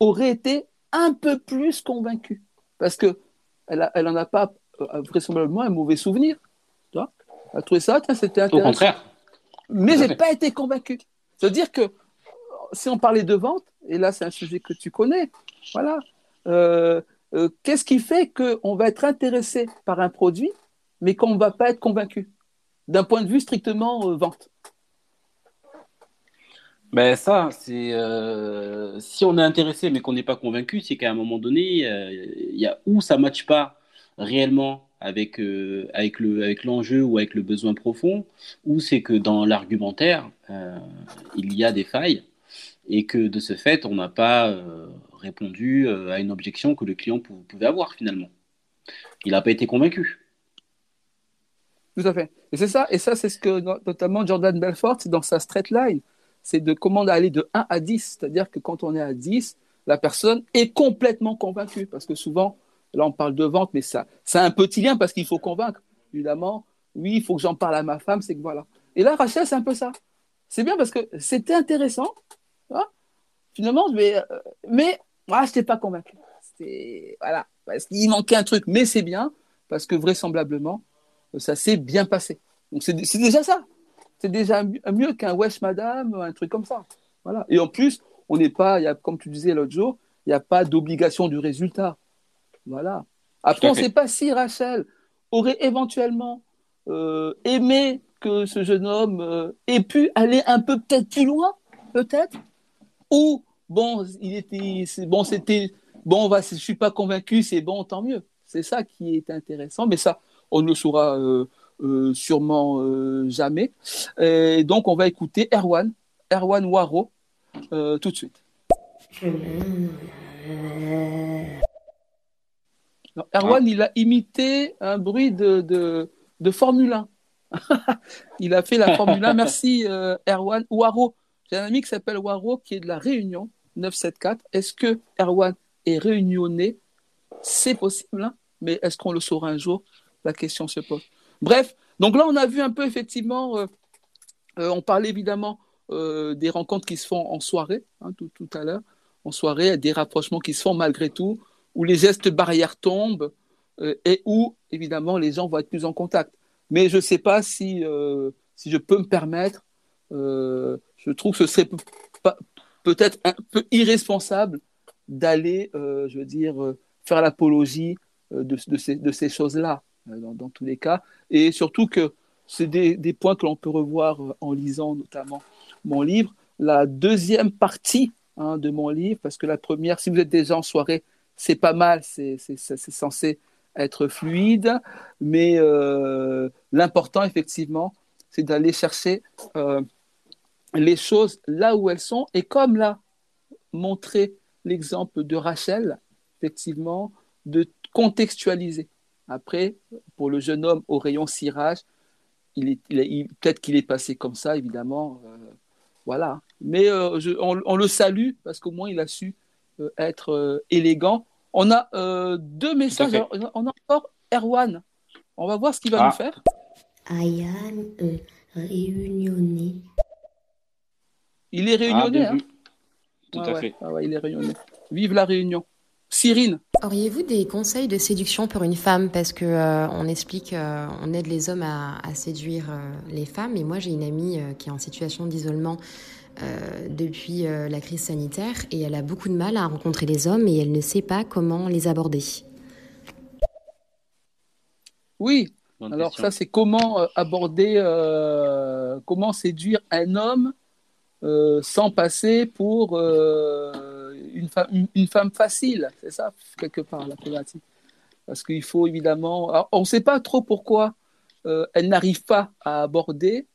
aurait été un peu plus convaincue, parce qu'elle n'en elle a pas vraisemblablement un mauvais souvenir. Tu vois elle a trouvé ça, c'était intéressant. Au contraire. Mais j'ai pas été convaincu. C'est-à-dire que si on parlait de vente, et là c'est un sujet que tu connais, voilà, euh, euh, qu'est-ce qui fait qu'on va être intéressé par un produit, mais qu'on ne va pas être convaincu? D'un point de vue strictement euh, vente ben ça, c'est si on est intéressé mais qu'on n'est pas convaincu, c'est qu'à un moment donné, il y a où ça matche pas réellement avec, euh, avec, le, avec l'enjeu ou avec le besoin profond, ou c'est que dans l'argumentaire, euh, il y a des failles et que de ce fait, on n'a pas euh, répondu à une objection que le client pouvait avoir finalement. Il n'a pas été convaincu. Tout à fait. Et c'est ça, et ça, c'est ce que notamment Jordan Belfort, dans sa straight line, c'est de comment aller de 1 à 10. C'est-à-dire que quand on est à 10, la personne est complètement convaincue. Parce que souvent, Là, on parle de vente, mais ça, a un petit lien parce qu'il faut convaincre. Évidemment, oui, il faut que j'en parle à ma femme, c'est que voilà. Et là, Rachel, c'est un peu ça. C'est bien parce que c'était intéressant. Finalement, mais, euh, mais moi, je n'étais pas convaincu. Voilà, parce qu'il manquait un truc, mais c'est bien parce que vraisemblablement, ça s'est bien passé. Donc c'est déjà ça. C'est déjà mieux qu'un wesh madame, un truc comme ça. Voilà. Et en plus, on n'est pas, y a, comme tu disais l'autre jour, il n'y a pas d'obligation du résultat. Voilà. Après, on ne sait pas si Rachel aurait éventuellement euh, aimé que ce jeune homme euh, ait pu aller un peu peut-être plus loin, peut-être, ou bon, il était, bon, c'était, bon, va, je suis pas convaincu, c'est bon, tant mieux. C'est ça qui est intéressant, mais ça, on ne le saura euh, sûrement jamais. Et donc, on va écouter Erwan, Erwan Waro, tout de suite. Erwan, il a imité un bruit de, de, Formule 1. il a fait la Formule 1. Merci, euh, Erwan. Waro. J'ai un ami qui s'appelle Waro, qui est de la Réunion 974. Est-ce que Erwan est réunionnais? C'est possible, hein. mais est-ce qu'on le saura un jour? La question se pose. Bref, donc là, on a vu un peu, effectivement, euh, euh, on parlait évidemment des rencontres qui se font en soirée, hein, tout, à l'heure. En soirée, des rapprochements qui se font malgré tout où les gestes barrières tombent euh, et où, évidemment, les gens vont être plus en contact. Mais je ne sais pas si, euh, si je peux me permettre, euh, je trouve que ce serait peut-être un peu irresponsable d'aller, je veux dire, faire l'apologie de ces choses-là, dans, tous les cas. Et surtout que c'est des, points que l'on peut revoir en lisant notamment mon livre. La deuxième partie hein, de mon livre, parce que la première, si vous êtes déjà en soirée, c'est pas mal, c'est censé être fluide, mais euh, l'important, effectivement, c'est d'aller chercher euh, les choses là où elles sont. Et comme l'a montré l'exemple de Rachel, effectivement, de contextualiser. Après, pour le jeune homme au rayon cirage, il il peut-être qu'il est passé comme ça, évidemment. Euh, voilà. Mais on, le salue parce qu'au moins il a su euh, être euh, élégant. On a euh, deux messages. on a encore Erwan. On va voir ce qu'il va nous ah. faire. Ayane réunionnais. Il est réunionnais. Ah, hein Tout à fait. Ah il est réunionnais. Vive la réunion. Cyrine. Auriez-vous des conseils de séduction pour une femme? Parce que on explique, on aide les hommes à, séduire les femmes. Et moi, j'ai une amie qui est en situation d'isolement euh, depuis euh, la crise sanitaire et elle a beaucoup de mal à rencontrer les hommes et elle ne sait pas comment les aborder. Oui, alors ça c'est comment euh, aborder, comment séduire un homme sans passer pour une, femme, facile, c'est ça quelque part la problématique. Parce qu'il faut évidemment. on ne sait pas trop pourquoi euh, elle n'arrive pas à aborder.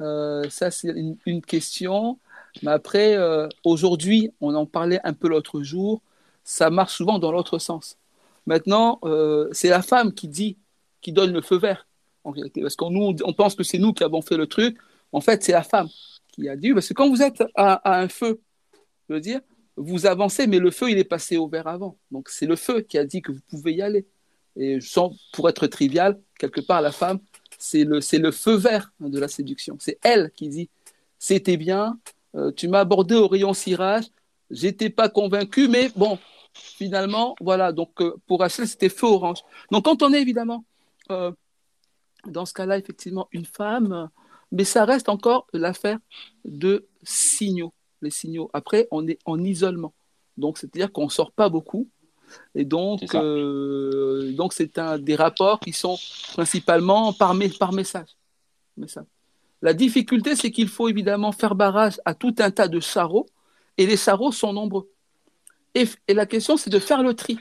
Euh, ça, c'est une, question. Mais après, euh, aujourd'hui, on en parlait un peu l'autre jour, ça marche souvent dans l'autre sens. Maintenant, c'est la femme qui dit, qui donne le feu vert, en réalité. Parce qu'on on pense que c'est nous qui avons fait le truc. En fait, c'est la femme qui a dit. Parce que quand vous êtes à un feu, je veux dire, vous avancez, mais le feu, il est passé au vert avant. Donc, c'est le feu qui a dit que vous pouvez y aller. Et sans, pour être trivial, quelque part, la femme, c'est le, feu vert de la séduction. C'est elle qui dit C'était bien, euh, tu m'as abordé au rayon cirage, j'étais pas convaincu, mais bon, finalement, voilà. Donc, euh, pour Rachel, c'était feu orange. Donc, quand on est évidemment, euh, dans ce cas-là, effectivement, une femme, mais ça reste encore l'affaire de signaux les signaux. Après, on est en isolement. Donc, c'est-à-dire qu'on ne sort pas beaucoup. Et donc, euh, donc c'est un des rapports qui sont principalement par, par message. La difficulté, c'est qu'il faut évidemment faire barrage à tout un tas de sarraux, et les sarraux sont nombreux. Et, la question, c'est de faire le tri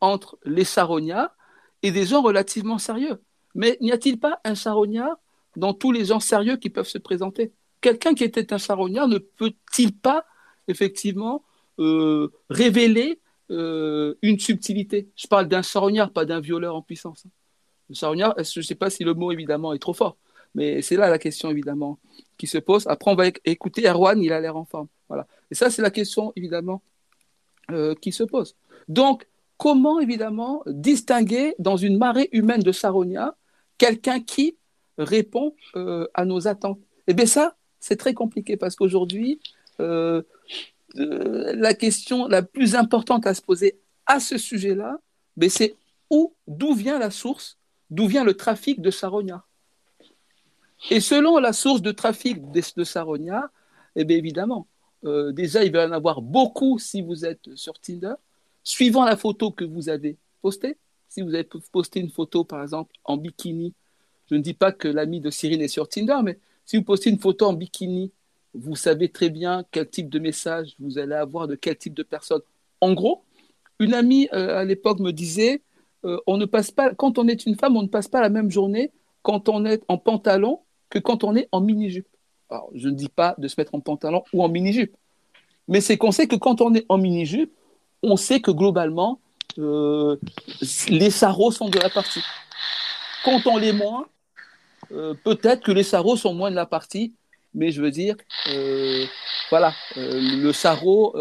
entre les sarognards et des gens relativement sérieux. Mais n'y a-t-il pas un charognard dans tous les gens sérieux qui peuvent se présenter? Quelqu'un qui était un charognard ne peut-il pas effectivement euh, révéler euh, une subtilité? Je parle d'un charognard, pas d'un violeur en puissance. Le charognard, je ne sais pas si le mot évidemment est trop fort, mais c'est là la question évidemment qui se pose. Après, on va écouter Erwan, il a l'air en forme. Voilà. Et ça, c'est la question évidemment euh, qui se pose. Donc, comment évidemment distinguer dans une marée humaine de charognards quelqu'un qui répond à nos attentes? Eh bien ça, c'est très compliqué parce qu'aujourd'hui, euh, euh, la question la plus importante à se poser à ce sujet-là, ben, c'est où, d'où vient la source, d'où vient le trafic de Saronia. Et selon la source de trafic de, Saronia, eh bien évidemment, euh, déjà il va y en avoir beaucoup si vous êtes sur Tinder, suivant la photo que vous avez postée. Si vous avez posté une photo, par exemple, en bikini, je ne dis pas que l'ami de Cyril est sur Tinder, mais si vous postez une photo en bikini, vous savez très bien quel type de message vous allez avoir de quel type de personne. En gros, une amie euh, à l'époque me disait euh, on ne passe pas, quand on est une femme, on ne passe pas la même journée quand on est en pantalon que quand on est en mini-jupe. Alors, je ne dis pas de se mettre en pantalon ou en mini-jupe, mais c'est qu'on sait que quand on est en mini-jupe, on sait que globalement, euh, les sarros sont de la partie. Quand on les moins, euh, peut-être que les sarros sont moins de la partie, mais je veux dire, euh, voilà, euh, le sarro,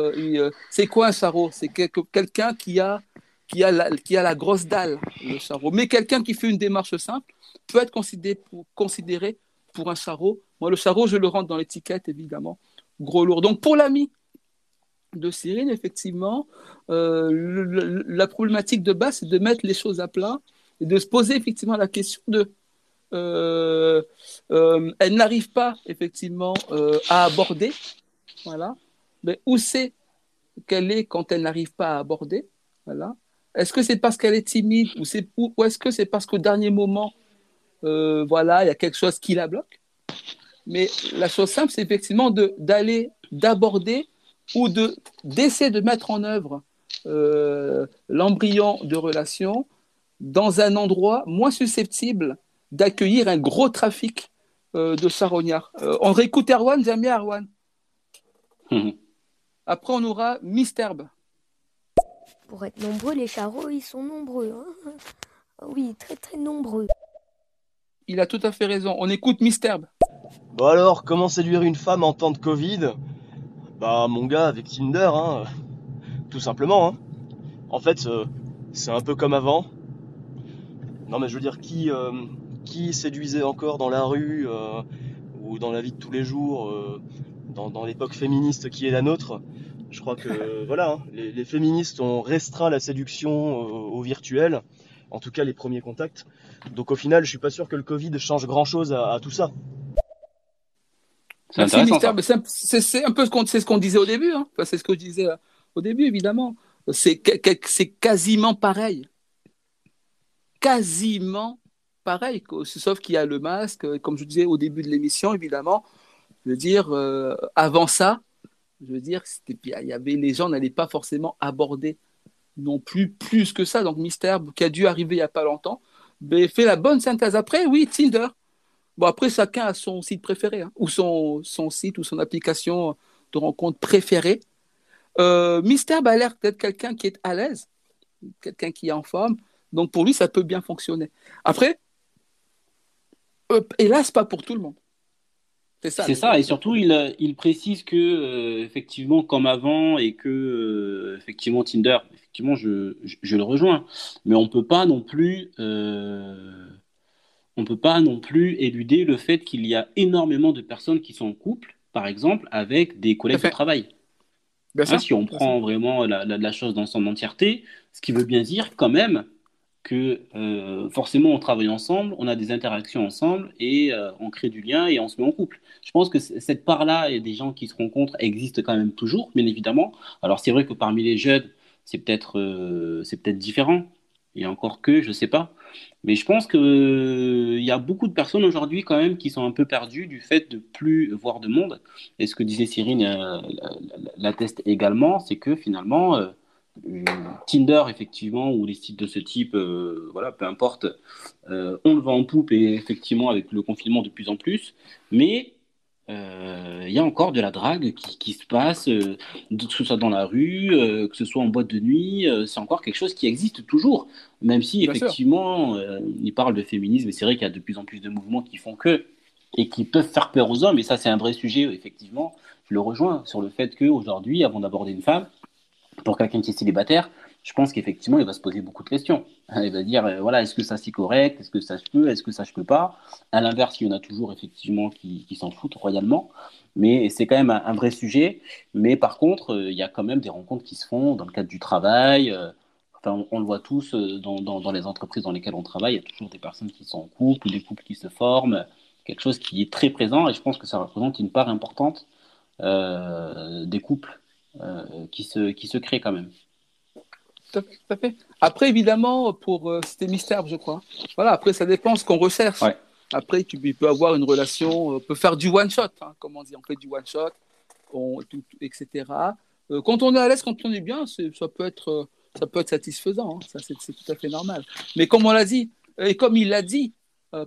c'est quoi un sarro C'est quelqu'un qui a, qui, a la, qui a la grosse dalle, le sarro. Mais quelqu'un qui fait une démarche simple peut être considéré pour, considéré pour un sarro. Moi, le sarro, je le rentre dans l'étiquette, évidemment, gros lourd. Donc, pour l'ami de Cyril, effectivement, la problématique de base, c'est de mettre les choses à plat et de se poser effectivement la question de euh, euh, elle n'arrive pas effectivement euh, à aborder. Voilà. Mais où c'est qu'elle est quand elle n'arrive pas à aborder? Est-ce que c'est parce qu'elle est timide ou, est-ce que c'est parce qu'au dernier moment, voilà, il y a quelque chose qui la bloque? Mais la chose simple, c'est effectivement d'aller, d'aborder ou de, d'essayer de mettre en œuvre l'embryon de relation dans un endroit moins susceptible d'accueillir un gros trafic euh, de charognards. Euh, on réécoute Erwan, j'aime bien Erwan. Mhm. Après, on aura Misterbe. Pour être nombreux, les charros, ils sont nombreux. Hein. oui, très très nombreux. Il a tout à fait raison. On écoute Misterbe. Bon alors, comment séduire une femme en temps de Covid? Bah, mon gars, avec Tinder, hein. Tout simplement, hein. En fait, euh, c'est un peu comme avant. Non, mais je veux dire, qui, qui séduisait encore dans la rue euh, ou dans la vie de tous les jours, euh, dans, l'époque féministe qui est la nôtre. Je crois que voilà, hein, les, féministes ont restreint la séduction au, virtuel, en tout cas les premiers contacts. Donc au final, je suis pas sûr que le Covid change grand chose à, tout ça. C'est un peu ce qu'on ce qu'on disait au début. Hein. c'est ce que je disais euh, au début, évidemment. C'est quasiment pareil. Quasiment pareil, sauf qu'il y a le masque, comme je disais au début de l'émission, évidemment. Je veux dire, euh, avant ça, je veux dire, il y avait les gens n'allaient pas forcément aborder non plus plus que ça. Donc Mystère, qui a dû arriver il n'y a pas longtemps, mais fait la bonne synthèse. Après, oui, Tinder. Bon, après, chacun a son site préféré, hein, ou son, son site ou son application de rencontre préférée. Euh, Mystère bah, a l'air d'être quelqu'un qui est à l'aise, quelqu'un qui est en forme. Donc pour lui, ça peut bien fonctionner. Après, euh, hélas, pas pour tout le monde. C'est ça. C'est ça, et surtout il, il précise que euh, effectivement comme avant et que euh, effectivement Tinder, effectivement je, je, le rejoins, mais on peut pas non plus euh, on peut pas non plus éluder le fait qu'il y a énormément de personnes qui sont en couple, par exemple avec des collègues de travail. Hein, si on prend vraiment la, la, la chose dans son entièreté, ce qui veut bien dire quand même que euh, forcément on travaille ensemble, on a des interactions ensemble et euh, on crée du lien et on se met en couple. Je pense que cette part-là et des gens qui se rencontrent existe quand même toujours, bien évidemment. Alors c'est vrai que parmi les jeunes, c'est peut-être euh, c'est peut-être différent. Et encore que, je sais pas. Mais je pense que il y a beaucoup de personnes aujourd'hui quand même qui sont un peu perdues du fait de plus voir de monde. Et ce que disait Cyrine l'atteste également, c'est que finalement Tinder, effectivement, ou les sites de ce type, euh, voilà, peu importe, euh, on le vend en poupe et effectivement avec le confinement de plus en plus, mais euh, il y a encore de la drague qui, se passe, que ce soit dans la rue, que ce soit en boîte de nuit, c'est encore quelque chose qui existe toujours, même si effectivement, il parle de féminisme, et c'est vrai qu'il y a de plus en plus de mouvements qui font que, et qui peuvent faire peur aux hommes, et ça c'est un vrai sujet, effectivement, je le rejoins sur le fait qu'aujourd'hui, avant d'aborder une femme, pour quelqu'un qui est célibataire, je pense qu'effectivement, il va se poser beaucoup de questions. Il va dire, euh, voilà, est-ce que ça c'est correct? Est-ce que ça je peux Est-ce que ça je peux pas? À l'inverse, il y en a toujours effectivement qui, s'en foutent royalement. Mais c'est quand même un, vrai sujet. Mais par contre, euh, il y a quand même des rencontres qui se font dans le cadre du travail. Euh, enfin, on, le voit tous dans, dans, les entreprises dans lesquelles on travaille. Il y a toujours des personnes qui sont en couple ou des couples qui se forment. Quelque chose qui est très présent et je pense que ça représente une part importante des couples qui, se, qui se crée quand même. Tout à fait. Après, évidemment, pour euh, c'était mystère, je crois. Voilà. Après, ça dépend ce qu'on recherche. Après, tu peux avoir une relation, on euh, peut faire du one shot, hein, comme on dit, on fait du one shot, on, etc. quand on est à l'aise, quand on est bien, ça peut être, ça peut être satisfaisant. Hein. Ça, c'est tout à fait normal. Mais comme on l'a dit, et comme il l'a dit,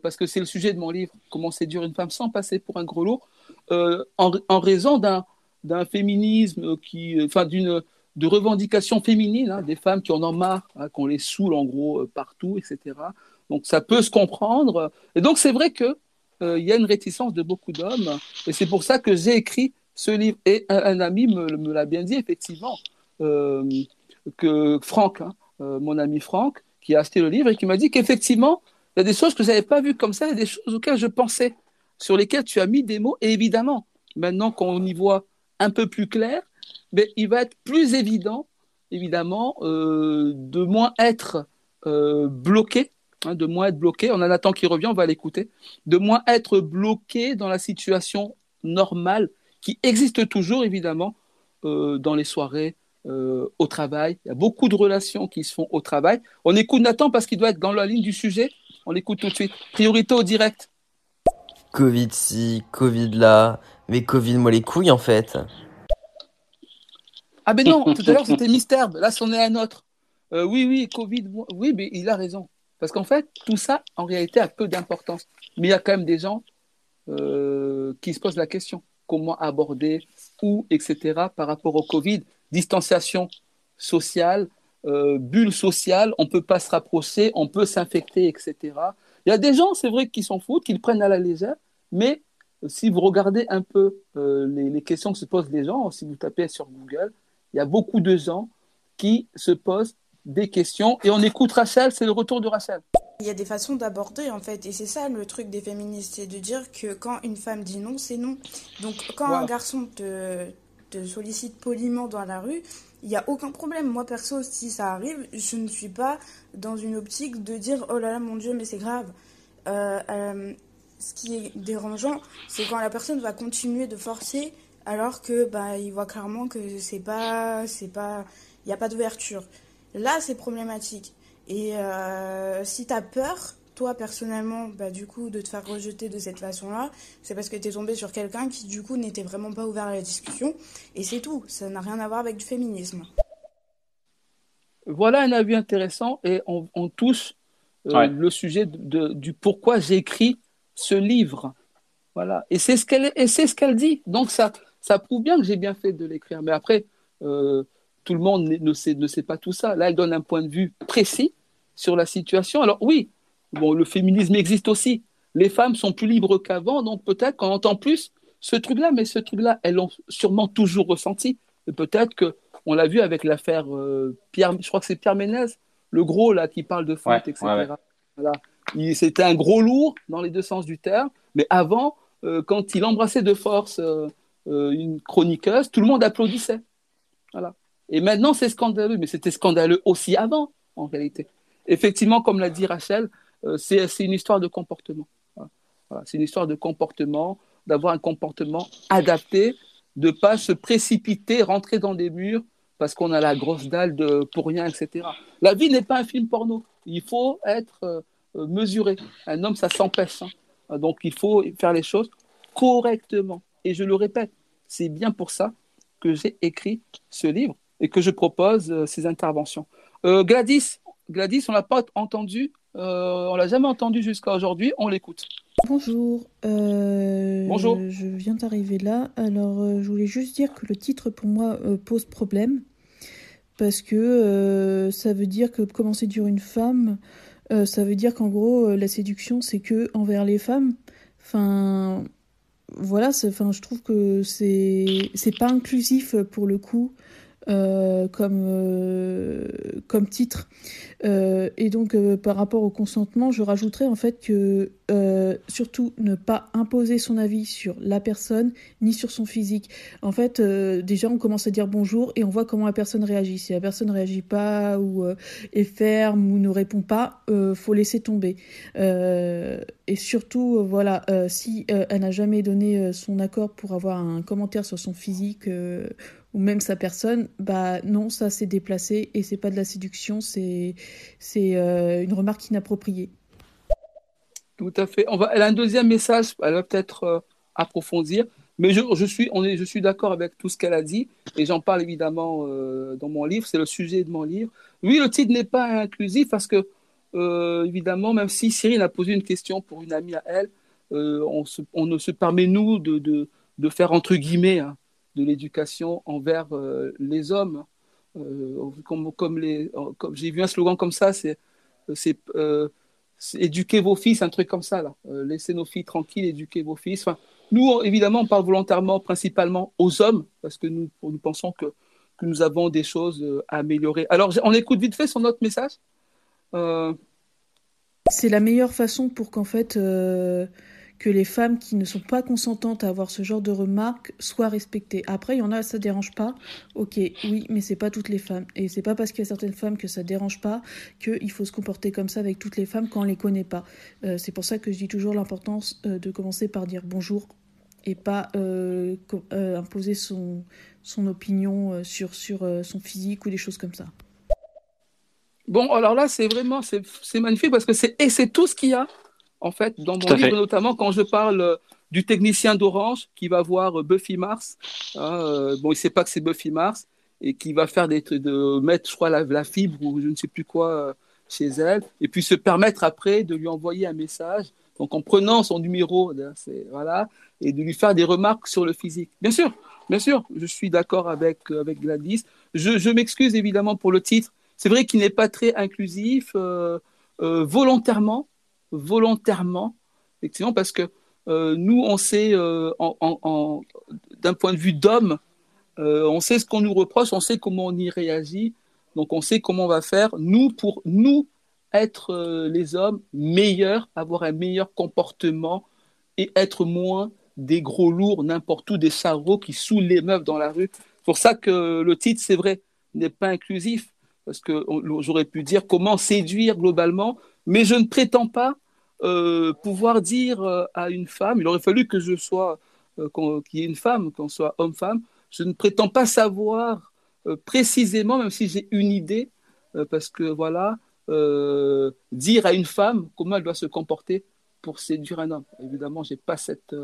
parce que c'est le sujet de mon livre, comment séduire une femme sans passer pour un gros lot, en, en, raison d'un d'un féminisme qui, enfin d'une de revendications féminines, hein, des femmes qui en ont marre, hein, qu'on les saoule en gros euh, partout, etc. Donc ça peut se comprendre. Et donc c'est vrai que euh, il y a une réticence de beaucoup d'hommes, et c'est pour ça que j'ai écrit ce livre. Et un, ami me, l'a bien dit effectivement euh, que Franck, hein, mon ami Franck, qui a acheté le livre et qui m'a dit qu'effectivement il y a des choses que je n'avais pas vues comme ça, il y a des choses auxquelles je pensais, sur lesquelles tu as mis des mots. Et évidemment, maintenant qu'on y voit un peu plus clair, mais il va être plus évident, évidemment, euh, de moins être euh, bloqué, hein, de moins être bloqué. On a Nathan qui revient, on va l'écouter. De moins être bloqué dans la situation normale qui existe toujours, évidemment, euh, dans les soirées, au travail. Il y a beaucoup de relations qui se font au travail. On écoute Nathan parce qu'il doit être dans la ligne du sujet. On l'écoute tout de suite. Priorité au direct. Covid-ci, Covid-là, mais Covid, moi les couilles en fait. Ah ben non, tout à l'heure c'était mystère, là c'en est un autre. Euh, oui, oui, Covid, oui, mais il a raison. Parce qu'en fait, tout ça, en réalité, a peu d'importance. Mais il y a quand même des gens euh, qui se posent la question. Comment aborder, où, etc. par rapport au Covid? Distanciation sociale, euh, bulle sociale, on ne peut pas se rapprocher, on peut s'infecter, etc. Il y a des gens, c'est vrai, qui s'en foutent, qui le prennent à la légère, mais si vous regardez un peu euh, les, questions que se posent les gens, si vous tapez sur Google, il y a beaucoup de gens qui se posent des questions. Et on écoute Rachel, c'est le retour de Rachel. Il y a des façons d'aborder en fait, et c'est ça le truc des féministes, c'est de dire que quand une femme dit non, c'est non. Donc quand un garçon te, te sollicite poliment dans la rue, il n'y a aucun problème. Moi perso, si ça arrive, je ne suis pas dans une optique de dire oh là là mon Dieu, mais c'est grave. Euh, euh, ce qui est dérangeant, c'est quand la personne va continuer de forcer alors que bah il voit clairement que c'est pas c'est pas il n'y a pas d'ouverture. Là, c'est problématique. Et euh, si tu as peur, toi personnellement, bah, du coup, de te faire rejeter de cette façon-là, c'est parce que tu es tombé sur quelqu'un qui, du coup, n'était vraiment pas ouvert à la discussion. Et c'est tout. Ça n'a rien à voir avec du féminisme. voilà un avis intéressant et on, touche le sujet du pourquoi j'ai écrit ce livre. Voilà. Et c'est ce qu'elle et c'est ce qu'elle dit. Donc ça, ça prouve bien que j'ai bien fait de l'écrire. Mais après, euh, tout le monde ne sait, ne sait pas tout ça. Là, elle donne un point de vue précis sur la situation. Alors oui, bon, le féminisme existe aussi. Les femmes sont plus libres qu'avant, donc peut-être qu'on entend plus ce truc-là, mais ce truc-là, elles l'ont sûrement toujours ressenti. Et peut-être que on l'a vu avec l'affaire euh, Pierre, je crois que c'est Pierre Ménez, le gros là qui parle de faute, etc. Voilà. C'était un gros lourd dans les deux sens du terme, mais avant, euh, quand il embrassait de force euh, euh, une chroniqueuse, tout le monde applaudissait. Voilà. Et maintenant, c'est scandaleux, mais c'était scandaleux aussi avant, en réalité. Effectivement, comme l'a dit Rachel, c'est une histoire de comportement. C'est une histoire de comportement, d'avoir un comportement adapté, de ne pas se précipiter, rentrer dans des murs parce qu'on a la grosse dalle de pour rien, etc. La vie n'est pas un film porno. Il faut être mesuré. Un homme, ça s'empêche. Hein. Euh, donc il faut faire les choses correctement. Et je le répète, c'est bien pour ça que j'ai écrit ce livre et que je propose euh, ces interventions. Euh, Gladys, Gladys, on l'a pas entendu, euh, on l'a jamais entendu jusqu'à aujourd'hui, on l'écoute. Bonjour. Bonjour. Je viens d'arriver là. Alors, je voulais juste dire que le titre pour moi pose problème parce que ça veut dire que comment séduire une femme, euh, ça veut dire qu'en gros, euh, la séduction, c'est que envers les femmes. Enfin, voilà, enfin, je trouve que c'est pas inclusif pour le coup. Euh, comme, euh, comme titre. Euh, et donc, par rapport au consentement, je rajouterais en fait que surtout ne pas imposer son avis sur la personne ni sur son physique. En fait, déjà, on commence à dire bonjour et on voit comment la personne réagit. Si la personne ne réagit pas ou est ferme ou ne répond pas, faut laisser tomber. et surtout, voilà, si elle n'a jamais donné son accord pour avoir un commentaire sur son physique ou même sa personne, bah non, ça c'est déplacé et c'est pas de la séduction, c'est c'est euh, une remarque inappropriée. Tout à fait. Elle a un deuxième message, elle va peut-être euh, approfondir, mais je, je, suis, on est, je suis d'accord avec tout ce qu'elle a dit et j'en parle évidemment euh, dans mon livre, c'est le sujet de mon livre. Oui, le titre n'est pas inclusif parce que évidemment, même si Cyril a posé une question pour une amie à elle, on, on, ne se permet nous de, de, de faire entre guillemets. Hein, de l'éducation envers euh, les hommes. Euh, j'ai vu un slogan comme ça, c'est, c'est, euh, éduquer vos fils, un truc comme ça, là. laissez nos filles tranquilles, éduquer vos fils. Enfin, nous, évidemment, on parle volontairement, principalement aux hommes, parce que nous, nous pensons que nous avons des choses à améliorer. Alors, on écoute vite fait son autre message. C'est la meilleure façon pour qu'en fait que les femmes qui ne sont pas consentantes à avoir ce genre de remarques soient respectées. Après, il y en a, ça dérange pas. Ok, oui, mais c'est pas toutes les femmes. Et c'est pas parce qu'il y a certaines femmes que ça dérange pas qu'il faut se comporter comme ça avec toutes les femmes quand on les connaît pas. Euh, c'est pour ça que je dis toujours l'importance euh, de commencer par dire bonjour et pas euh, imposer son, son opinion sur, sur son physique ou des choses comme ça. Bon, alors là, c'est vraiment, c'est magnifique parce que c'est, et c'est tout ce qu'il y a en fait, dans mon livre, notamment quand je parle euh, du technicien d'Orange qui va voir euh, Buffy Mars. Hein, euh, bon, il ne sait pas que c'est Buffy Mars et qui va faire des de mettre, je crois, la, fibre ou je ne sais plus quoi chez elle, et puis se permettre après de lui envoyer un message. Donc en prenant son numéro, voilà, et de lui faire des remarques sur le physique. Bien sûr, bien sûr, je suis d'accord avec avec Gladys. Je, je m'excuse évidemment pour le titre. C'est vrai qu'il n'est pas très inclusif. volontairement, volontairement, effectivement, parce que euh, nous, on sait, euh, d'un point de vue d'homme, euh, on sait ce qu'on nous reproche, on sait comment on y réagit, donc on sait comment on va faire, nous, pour nous être les hommes meilleurs, avoir un meilleur comportement et être moins des gros lourds n'importe où, des sarreaux qui saoulent les meufs dans la rue. C'est pour ça que le titre, c'est vrai, n'est pas inclusif, parce que j'aurais pu dire comment séduire globalement, mais je ne prétends pas euh, pouvoir dire euh, à une femme, il aurait fallu que je sois, euh, qu'il y ait une femme, qu'on soit homme-femme, je ne prétends pas savoir précisément, même si j'ai une idée, parce que voilà, dire à une femme comment elle doit se comporter pour séduire un homme. Évidemment, je n'ai pas cette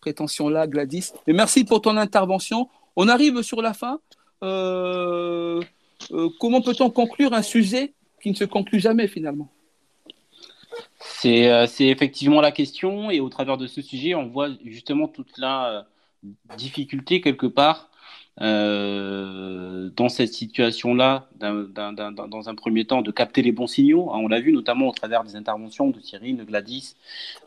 prétention-là, Gladys. Mais merci pour ton intervention. On arrive sur la fin. comment peut-on conclure un sujet qui ne se conclut jamais finalement? C'est, effectivement la question et au travers de ce sujet, on voit justement toute la difficulté quelque part euh, dans cette situation-là, dans un premier temps, de capter les bons signaux. Hein, on l'a vu notamment au travers des interventions de Thierry, de Gladys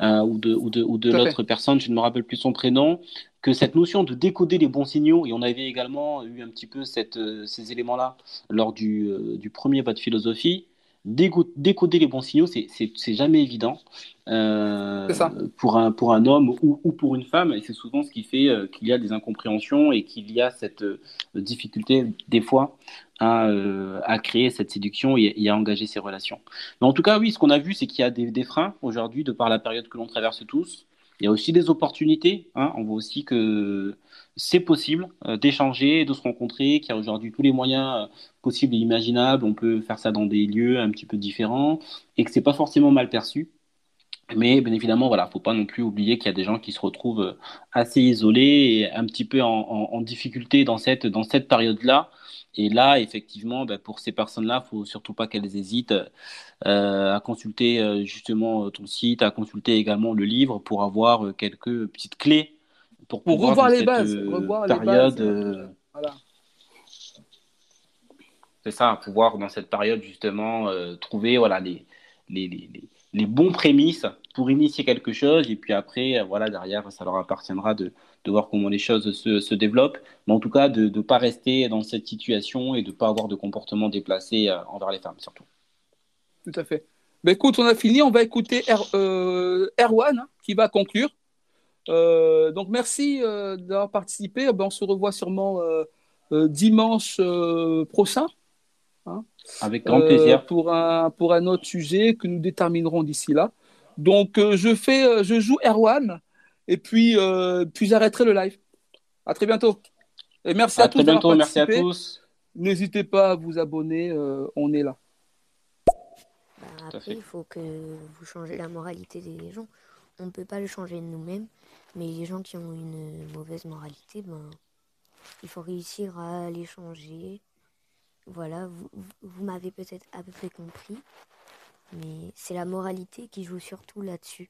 euh, ou de, ou de, ou de l'autre personne, je ne me rappelle plus son prénom, que cette notion de décoder les bons signaux, et on avait également eu un petit peu cette, euh, ces éléments-là lors du, du premier pas de philosophie, décoder les bons signaux, c'est jamais évident euh, pour, un, pour un homme ou, ou pour une femme, et c'est souvent ce qui fait euh, qu'il y a des incompréhensions et qu'il y a cette euh, difficulté, des fois, à, à, créer cette séduction et, à engager ces relations. Mais en tout cas, oui, ce qu'on a vu, c'est qu'il y a des, des freins aujourd'hui, de par la période que l'on traverse tous. Il y a aussi des opportunités. Hein. On voit aussi que c'est possible euh, d'échanger, de se rencontrer, qu'il y a aujourd'hui tous les moyens euh, possibles et imaginables. On peut faire ça dans des lieux un petit peu différents et que c'est pas forcément mal perçu. Mais bien évidemment, voilà, faut pas non plus oublier qu'il y a des gens qui se retrouvent euh, assez isolés et un petit peu en, difficulté dans cette dans cette période-là. Et là, effectivement, ben, pour ces personnes-là, faut surtout pas qu'elles hésitent à consulter justement ton site, à consulter également le livre pour avoir quelques petites clés pour, revoir les bases, revoir période, les bases. Voilà. C'est ça, pouvoir dans cette période justement euh, trouver voilà les, les, les, les, bons prémices pour initier quelque chose et puis après euh, voilà derrière ça leur appartiendra de, de voir comment les choses se, se, développent mais en tout cas de ne pas rester dans cette situation et de ne pas avoir de comportement déplacé euh, envers les femmes surtout. Tout à fait. Ben écoute, on a fini, on va écouter Erwan hein, qui va conclure. Euh, donc merci euh, d'avoir participé. Ben, on se revoit sûrement euh, dimanche prochain. Hein, Avec grand plaisir. pour, un, pour un autre sujet que nous déterminerons d'ici là. Donc je, fais, je joue Erwan et puis, puis j'arrêterai le live. À très bientôt. Et merci à, tous. Très bientôt, merci à tous. N'hésitez pas à vous abonner, on est là. Bah, après, il faut que vous changez la moralité des gens. On ne peut pas le changer de nous-mêmes. Mais les gens qui ont une mauvaise moralité, ben, il faut réussir à les changer. Voilà, vous, vous m'avez peut-être à peu près compris. Mais c'est la moralité qui joue surtout là-dessus.